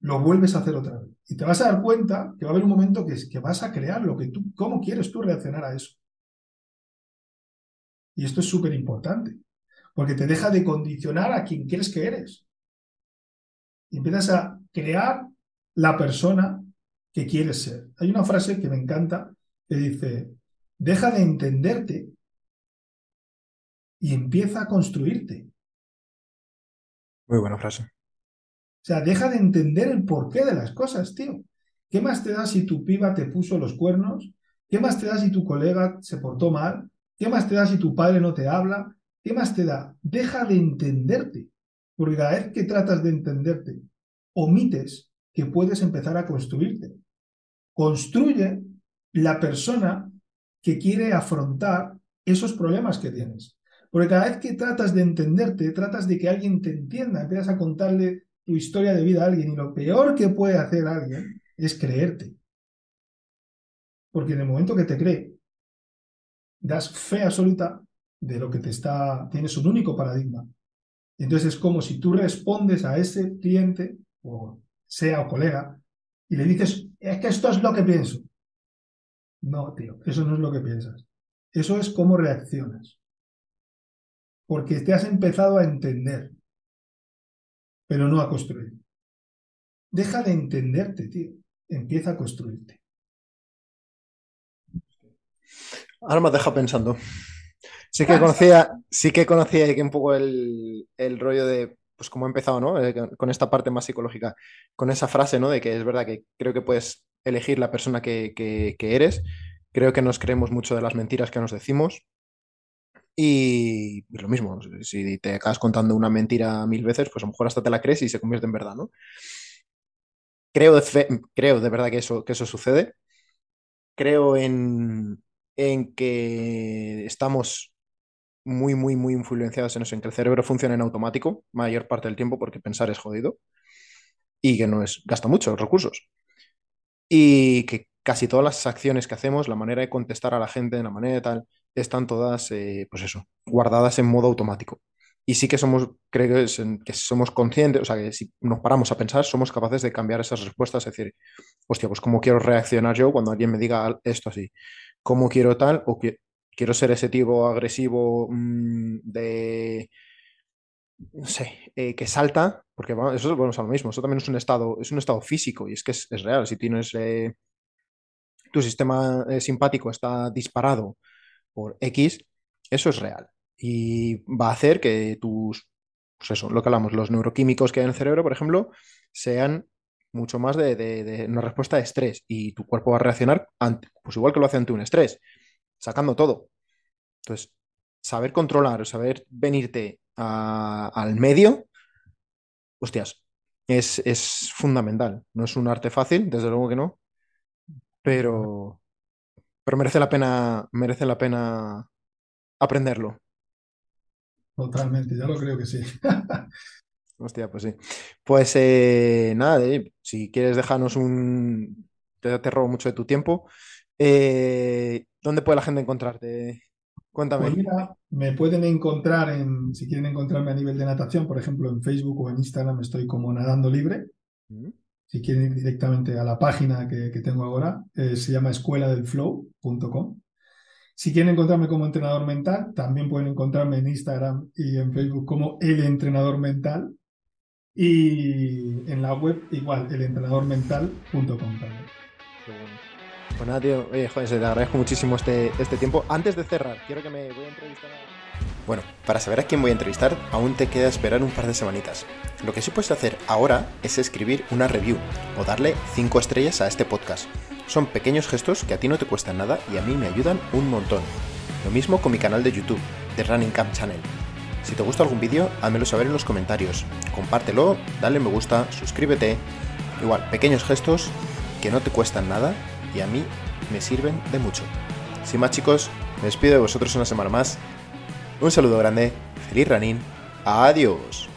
Lo vuelves a hacer otra vez. Y te vas a dar cuenta que va a haber un momento que, que vas a crear lo que tú, cómo quieres tú reaccionar a eso. Y esto es súper importante, porque te deja de condicionar a quien quieres que eres. Y empiezas a crear la persona que quieres ser. Hay una frase que me encanta que dice, deja de entenderte y empieza a construirte. Muy buena frase. O sea, deja de entender el porqué de las cosas, tío. ¿Qué más te da si tu piba te puso los cuernos? ¿Qué más te da si tu colega se portó mal? ¿Qué más te da si tu padre no te habla? ¿Qué más te da? Deja de entenderte. Porque cada vez que tratas de entenderte, omites que puedes empezar a construirte. Construye la persona que quiere afrontar esos problemas que tienes. Porque cada vez que tratas de entenderte, tratas de que alguien te entienda, empiezas a contarle tu historia de vida a alguien y lo peor que puede hacer alguien es creerte. Porque en el momento que te cree, das fe absoluta de lo que te está, tienes un único paradigma. Entonces es como si tú respondes a ese cliente, o sea o colega, y le dices, es que esto es lo que pienso. No, tío, eso no es lo que piensas. Eso es cómo reaccionas porque te has empezado a entender, pero no a construir. Deja de entenderte, tío. Empieza a construirte. Ahora me deja pensando. Sí que conocía, sí que conocía un poco el, rollo de pues cómo he empezado, ¿no? Eh, con esta parte más psicológica, con esa frase, ¿no? De que es verdad que creo que puedes elegir la persona que, que eres. Creo que nos creemos mucho de las mentiras que nos decimos. Y, lo mismo, si te acabas contando una mentira mil veces, pues a lo mejor hasta te la crees y se convierte en verdad, ¿no? Creo de, creo de verdad que eso, que eso sucede. Creo en, en que estamos muy, muy, muy influenciados en eso, en que el cerebro funciona en automático mayor parte del tiempo porque pensar es jodido y que no es, gasta muchos recursos. Y que casi todas las acciones que hacemos, la manera de contestar a la gente, la manera de tal, están todas, eh, pues eso, guardadas en modo automático. Y sí que somos, creo que, somos conscientes, o sea, que si nos paramos a pensar, somos capaces de cambiar esas respuestas, es decir, hostia, pues cómo quiero reaccionar yo cuando alguien me diga esto así, cómo quiero tal, o quiero ser ese tipo agresivo mm, de, no sé, eh, que salta, porque eso es bueno, a lo mismo, eso también es un estado, es un estado físico y es que es, real, si tienes eh, tu sistema simpático está disparado por X, eso es real. Y va a hacer que tus, pues eso, lo que hablamos, los neuroquímicos que hay en el cerebro, por ejemplo, sean mucho más de, una respuesta de estrés y tu cuerpo va a reaccionar pues igual que lo hace ante un estrés, sacando todo. Entonces, saber controlar, saber venirte al medio, hostias, es, es fundamental. No es un arte fácil, desde luego que no, pero, pero merece la pena, merece la pena aprenderlo. Totalmente, ya lo creo que sí. Hostia, pues sí. Pues eh, nada, si quieres dejarnos un... Te, te robo mucho de tu tiempo. Eh, ¿dónde puede la gente encontrarte? Cuéntame. Pues mira, me pueden encontrar en, si quieren encontrarme a nivel de natación, por ejemplo, en Facebook o en Instagram estoy como nadando libre. Mm, Si quieren ir directamente a la página que, que tengo ahora, eh, se llama escueladelflow.com. Si quieren encontrarme como entrenador mental, también pueden encontrarme en Instagram y en Facebook como el entrenador mental. Y en la web igual, elentrenadormental.com también. Qué bueno. Pues nada, tío. Oye, joder, te agradezco muchísimo este, este tiempo. Antes de cerrar, quiero que me voy a entrevistar a... Bueno, para saber a quién voy a entrevistar, aún te queda esperar un par de semanitas. Lo que sí puedes hacer ahora es escribir una review o darle 5 estrellas a este podcast. Son pequeños gestos que a ti no te cuestan nada y a mí me ayudan un montón. Lo mismo con mi canal de YouTube, The Running Camp Channel. Si te gusta algún vídeo, házmelo saber en los comentarios. Compártelo, dale me gusta, suscríbete. Igual, pequeños gestos que no te cuestan nada y a mí me sirven de mucho. Sin más chicos, me despido de vosotros una semana más. Un saludo grande, feliz running, adiós.